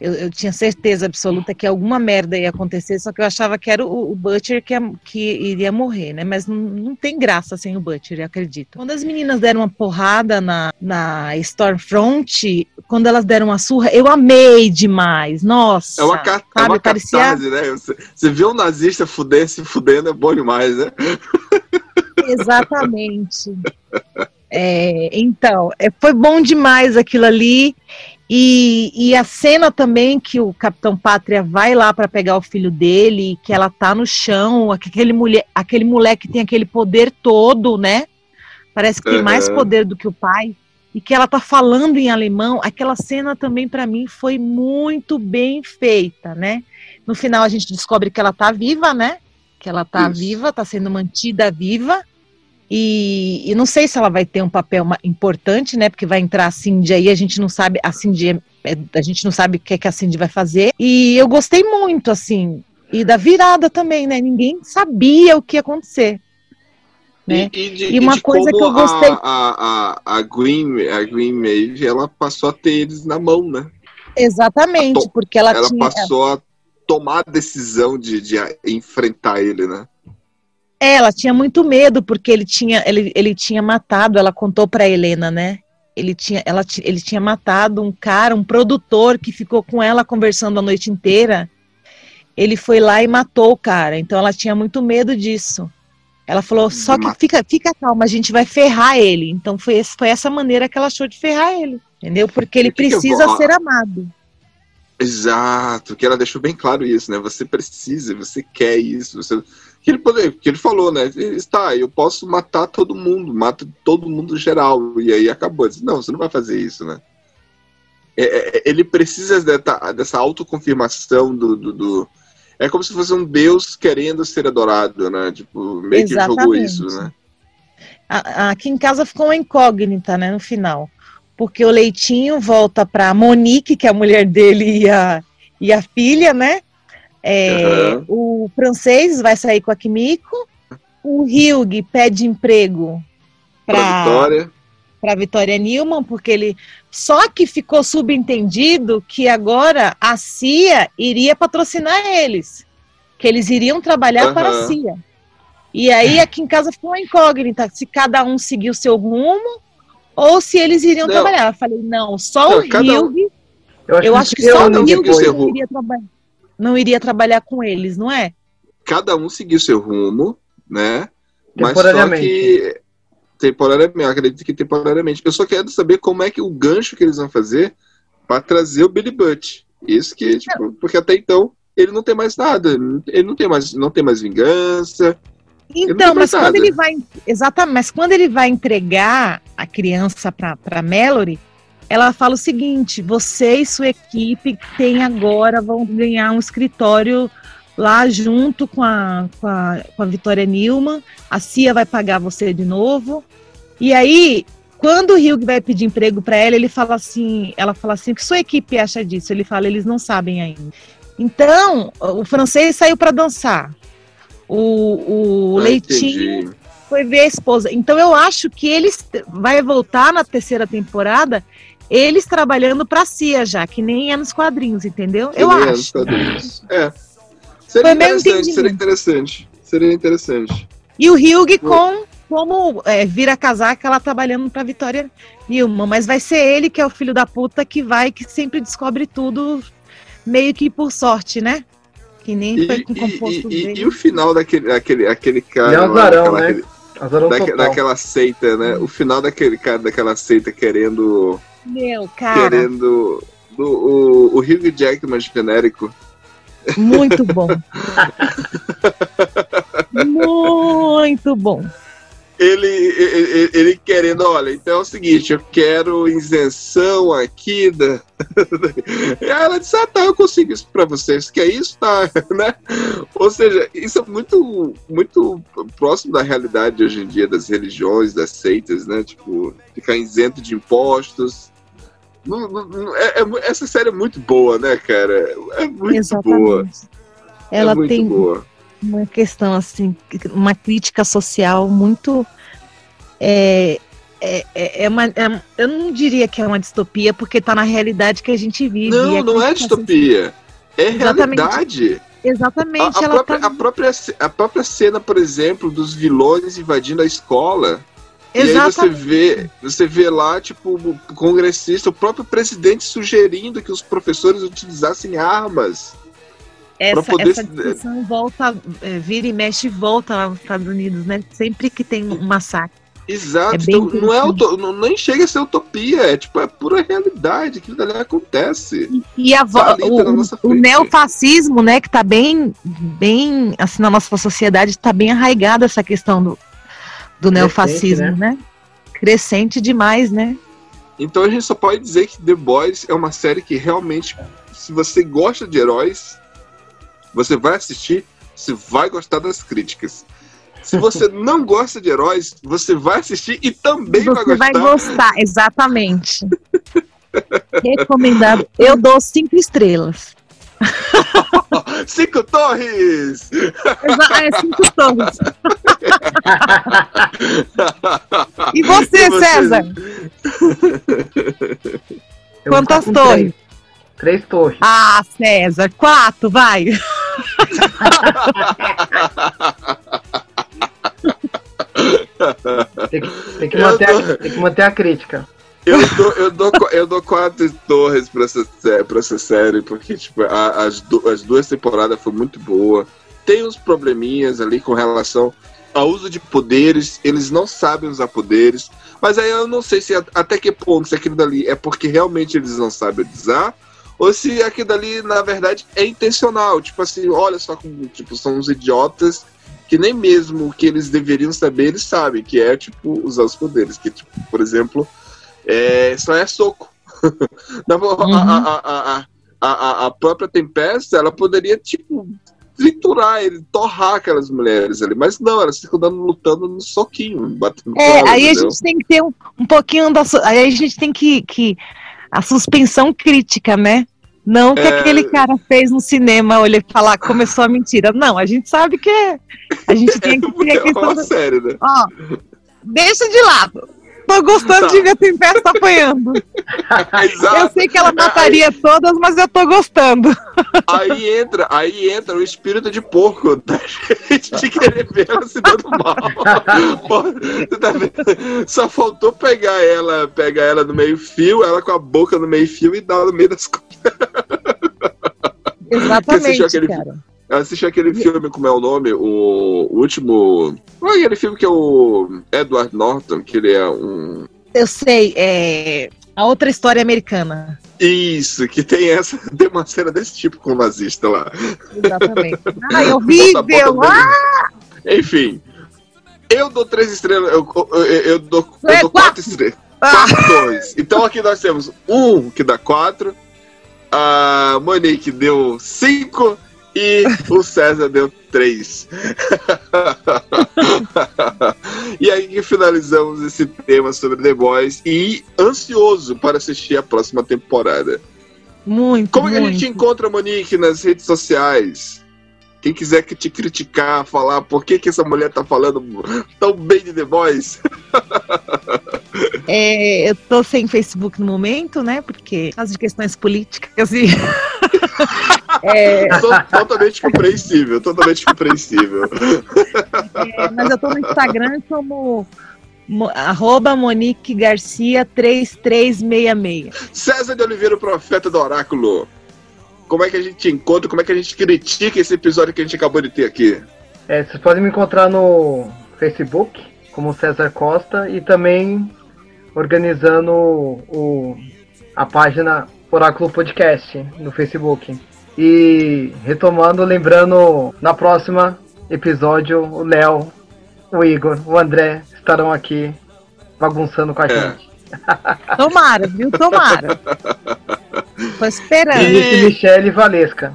Eu, eu tinha certeza absoluta que alguma merda ia acontecer, só que eu achava que era o, o Butcher que, ia- que iria morrer, né? Mas não, não tem graça sem o Butcher, eu acredito. Quando as meninas deram uma porrada na, na Stormfront, quando elas deram uma surra, eu amei demais. Nossa. É uma, é sabe? uma Parecia- catarse, né? Você, você vê um nazista fudendo, se fudendo, é bom demais, né? Exatamente. É, então, é, foi bom demais aquilo ali. E, e a cena também que o Capitão Pátria vai lá para pegar o filho dele, que ela tá no chão, aquele, mulher, aquele moleque tem aquele poder todo, né? Parece que tem mais poder do que o pai. E que ela tá falando em alemão. Aquela cena também, para mim, foi muito bem feita, né? No final, a gente descobre que ela tá viva, né? que ela tá Isso. viva, tá sendo mantida viva. E, e não sei se ela vai ter um papel importante, né? Porque vai entrar a Cindy aí, a gente não sabe, a Cindy é- é- a gente não sabe o que, é que a Cindy vai fazer. E eu gostei muito, assim, e da virada também, né? Ninguém sabia o que ia acontecer. Né? E, e de, E uma coisa que eu gostei- A, a, a, Green, a Green Maeve, ela passou a ter eles na mão, né? Exatamente, to- porque ela, Ela tinha. passou a tomar a decisão de, de enfrentar ele, né? É, ela tinha muito medo porque ele tinha, ele, ele tinha matado, ela contou pra Helena, né? Ele tinha, ela, ele tinha matado um cara, um produtor que ficou com ela conversando a noite inteira. Ele foi lá e matou o cara, então ela tinha muito medo disso. Ela falou, só que fica, fica calma, a gente vai ferrar ele. Então foi, esse- foi essa maneira que ela achou de ferrar ele, entendeu? Porque ele eu precisa ser amado. Exato, que ela deixou bem claro isso, né? Você precisa, você quer isso, você. Que ele, poder, que ele falou, né? Está, eu posso matar todo mundo, mato todo mundo geral. E aí acabou. Disse, não, você não vai fazer isso, né? É, é, ele precisa dessa, dessa autoconfirmação do, do, do- É como se fosse um Deus querendo ser adorado, né? Tipo, meio que jogou Exatamente. isso, né? Aqui em casa ficou uma incógnita, né, no final. Porque o Leitinho volta para Monique, que é a mulher dele e a, e a filha, né? É, Aham. O francês vai sair com a Kimiko. O Hugh pede emprego Pra para Vitória. para Vitória Newman, porque ele só que ficou subentendido que agora a CIA iria patrocinar eles, que eles iriam trabalhar para a. CIA. E aí aqui em casa ficou uma incógnita se cada um seguiu seu rumo ou se eles iriam Não. trabalhar. Eu falei não, só Não, o cada um- Eu acho, eu que acho que eles só o rumo. iria, traba- não iria trabalhar com eles, não é? cada um seguiu seu rumo, né? Mas só Temporariamente. que temporariamente, eu acredito que temporariamente. Eu só quero saber como é que o gancho que eles vão fazer para trazer o Billy Butt. Isso que, tipo, porque até então ele não tem mais nada, ele não tem mais, não tem mais vingança. Então, mas quando nada. ele vai. Exatamente, mas quando ele vai entregar a criança para a Mallory, ela fala o seguinte: você e sua equipe têm agora, vão ganhar um escritório lá junto com a, com a, com a Vitória Newman, a CIA vai pagar você de novo. E aí, quando o Hugh vai pedir emprego para ela, ele fala assim, ela fala assim, o que sua equipe acha disso? Ele fala, eles não sabem ainda. Então, o francês saiu para dançar. O, o Ah, Leitinho entendi. foi ver a esposa. Então eu acho que eles vai voltar na terceira temporada eles trabalhando pra CIA já, que nem é nos quadrinhos, entendeu? Que eu nem é nos acho. quadrinhos. É. Seria Foi interessante, seria interessante. Seria interessante. E o Hugh com como é, vira casaca ela trabalhando pra Vitória Nilma, mas vai ser ele que é o filho da puta que vai que sempre descobre tudo meio que por sorte, né? Que nem E, foi com o e- composto e- e dele. o final daquele aquele, aquele cara. Ele é um lá, azarão, né? aquele- daque- total. daquela seita, né? O final daquele cara daquela seita querendo. Meu, cara, querendo. Do, o, o Hugh Jackman genérico. muito bom. muito bom. Ele, ele, ele querendo, olha, então é o seguinte, eu quero isenção aqui da. E ela disse, ah tá, eu consigo isso pra vocês, que é isso, tá? Né? Ou seja, isso é muito, muito próximo da realidade hoje em dia das religiões, das seitas, né? Tipo, ficar isento de impostos. Não- não- é- é essa série é muito boa, né, cara? É muito boa. Exatamente. Ela é muito tem boa. Uma questão assim, uma crítica social muito. É, é, é é uma, é- eu não diria que é uma distopia, porque está na realidade que a gente vive. Não, não é distopia. É Exatamente. realidade. Exatamente, A, a própria, tá. a, própria, a própria cena, por exemplo, dos vilões invadindo a escola. E aí você Exatamente. vê, você vê lá, tipo, o congressista, o próprio presidente sugerindo que os professores utilizassem armas. Essa, poder essa discussão volta, é, vira e mexe e volta lá nos Estados Unidos, né? Sempre que tem um massacre. Exato. É então, não é não, nem chega a ser utopia, é tipo, é pura realidade, aquilo dali acontece. E a vo- Tá o, o neofascismo, né, que tá bem, bem, assim, na nossa sociedade, tá bem arraigada essa questão do, do neofascismo, né? Crescente demais, né? Então a gente só pode dizer que The Boys é uma série que realmente, se você gosta de heróis, você vai assistir você vai gostar das críticas. Se você não gosta de heróis, você vai assistir e também vai Você gostar. vai gostar, exatamente. Recomendado. Eu dou cinco estrelas. Cinco torres! Exa- É cinco torres. E você, E você? César? Eu Quantas torres? Três, três torres. Ah, César, quatro, vai. Tem que, tem que manter, tô- a, tem que manter a crítica. Eu dou, eu, dou, eu dou quatro torres pra essa, pra essa série, porque tipo, a- as, du- as duas temporadas foi muito boa. Tem uns probleminhas ali com relação ao uso de poderes, eles não sabem usar poderes, mas aí eu não sei se até que ponto se aquilo dali é porque realmente eles não sabem usar, ou se aquilo dali, na verdade, é intencional. Tipo assim, olha só como tipo, são uns idiotas que nem mesmo o que eles deveriam saber, eles sabem, que é tipo usar os poderes. Que, tipo, por exemplo, é, só é soco. Na a- Uhum. a, a, a, a, a- a própria Tempesta, ela poderia, tipo, triturar ele, torrar aquelas mulheres ali. Mas não, elas ficam dando, lutando no soquinho, batendo É, elas, aí a entendeu? gente tem que ter um, um pouquinho da. Aí a gente tem que. que a suspensão crítica, né? Não que É. aquele cara fez no cinema, olha falar começou a mentira. Não, a gente sabe que é. A gente tem que ter a É questão uma do, série, né? Ó, deixa de lado. Tô gostando Tá. de ver a Tempesta apanhando. Eu Exato. sei que ela mataria todas, mas eu tô gostando. Aí entra, aí entra o espírito de porco da gente de querer ver ela se dando mal. Tá vendo? Só faltou pegar ela, pegar ela no meio fio, ela com a boca no meio fio e dar ela no meio das costas. Exatamente, aquele cara. Eu assisti aquele filme, como é o nome? O último. Qual é aquele filme que é o Edward Norton, que ele é um. Eu sei, é. A outra história americana. Isso, que tem essa. Tem uma cena desse tipo com o nazista lá. Exatamente. Ai, Bota- horrível! bota Ah, Enfim. Eu dou três estrelas. Eu, eu, eu dou, eu É, dou quatro. quatro estrelas. ah. Quatro torres. Então aqui nós temos um que dá quatro. A Monique deu cinco. E o César deu três. e aí que finalizamos esse tema sobre The Boys. E ansioso para assistir a próxima temporada. Muito, Como é que a muito. gente encontra a Monique nas redes sociais? Quem quiser te criticar, falar por que, que essa mulher tá falando tão bem de The Boys, É, eu tô sem Facebook no momento, né? Porque por causa de questões políticas e. é, to- totalmente compreensível, totalmente compreensível. é, mas eu tô no Instagram como mo- arroba Monique Garcia 3366. César de Oliveira, o profeta do oráculo. Como é que a gente encontra, como é que a gente critica esse episódio que a gente acabou de ter aqui? É, vocês podem me encontrar no Facebook, como César Costa, e também organizando o, a página Oráculo Podcast no Facebook. E retomando, lembrando, na próxima episódio, o Léo, o Igor, o André estarão aqui bagunçando com a É. gente. Tomara, viu? Tomara. Tô esperando. E- E Michele Valesca.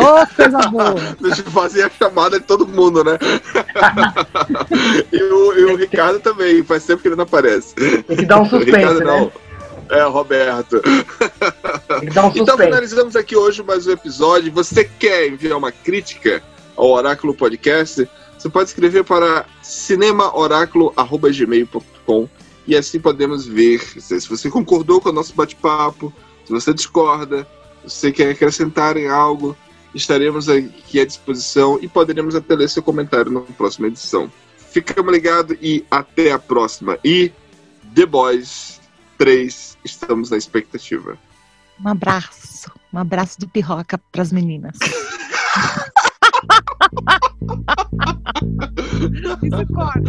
Ô, coisa boa. Deixa eu fazer a chamada de todo mundo, né? e, o, e o Ricardo também, faz tempo que ele não aparece. Tem que dar um suspense, Ricardo né? não. É, o Roberto. Tem que dar um Então finalizamos aqui hoje mais um episódio. Você quer enviar uma crítica ao Oráculo Podcast? Você pode escrever para cinemaoráculo.gmail.com e assim podemos ver se se você concordou com o nosso bate-papo, se você discorda, se você quer acrescentar em algo, estaremos aqui à disposição e poderemos até ler seu comentário na próxima edição. Ficamos ligados e até a próxima. E The Boys 3, estamos na expectativa. Um abraço. Um abraço de pirroca pras meninas. Isso corta.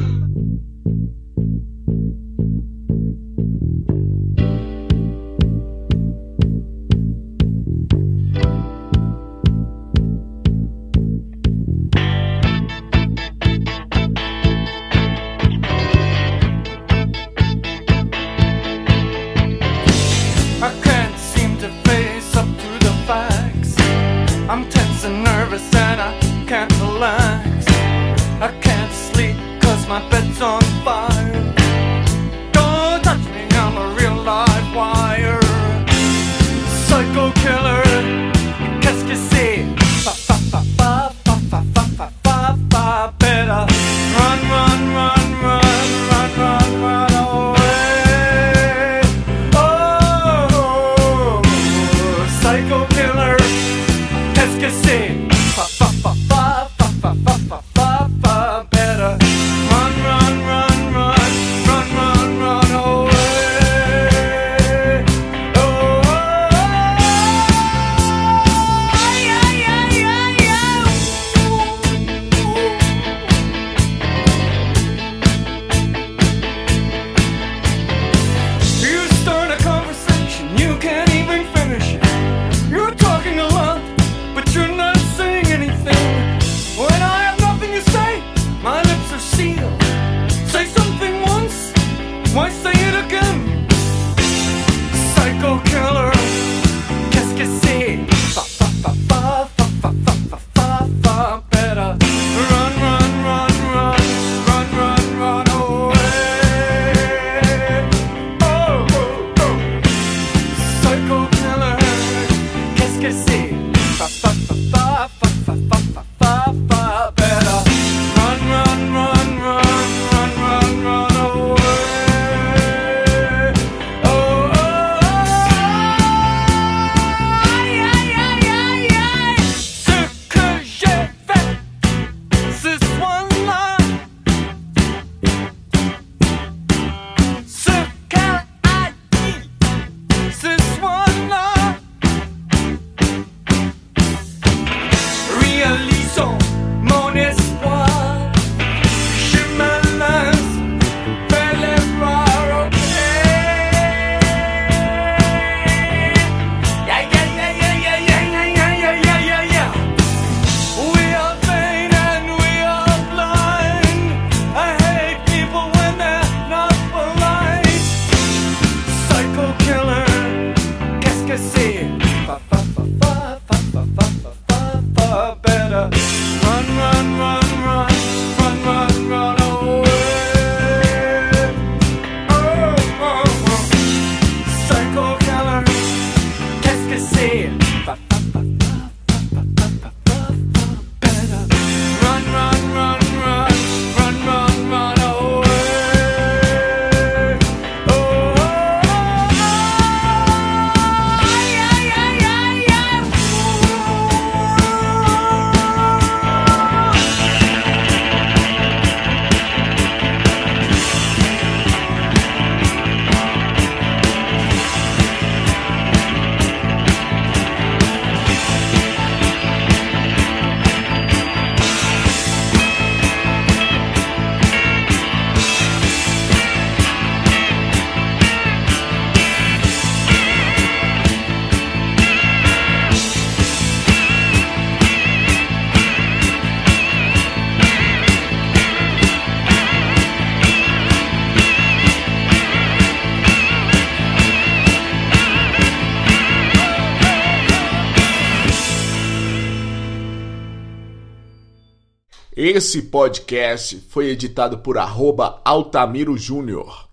son Esse podcast foi editado por arroba Altamiro Júnior.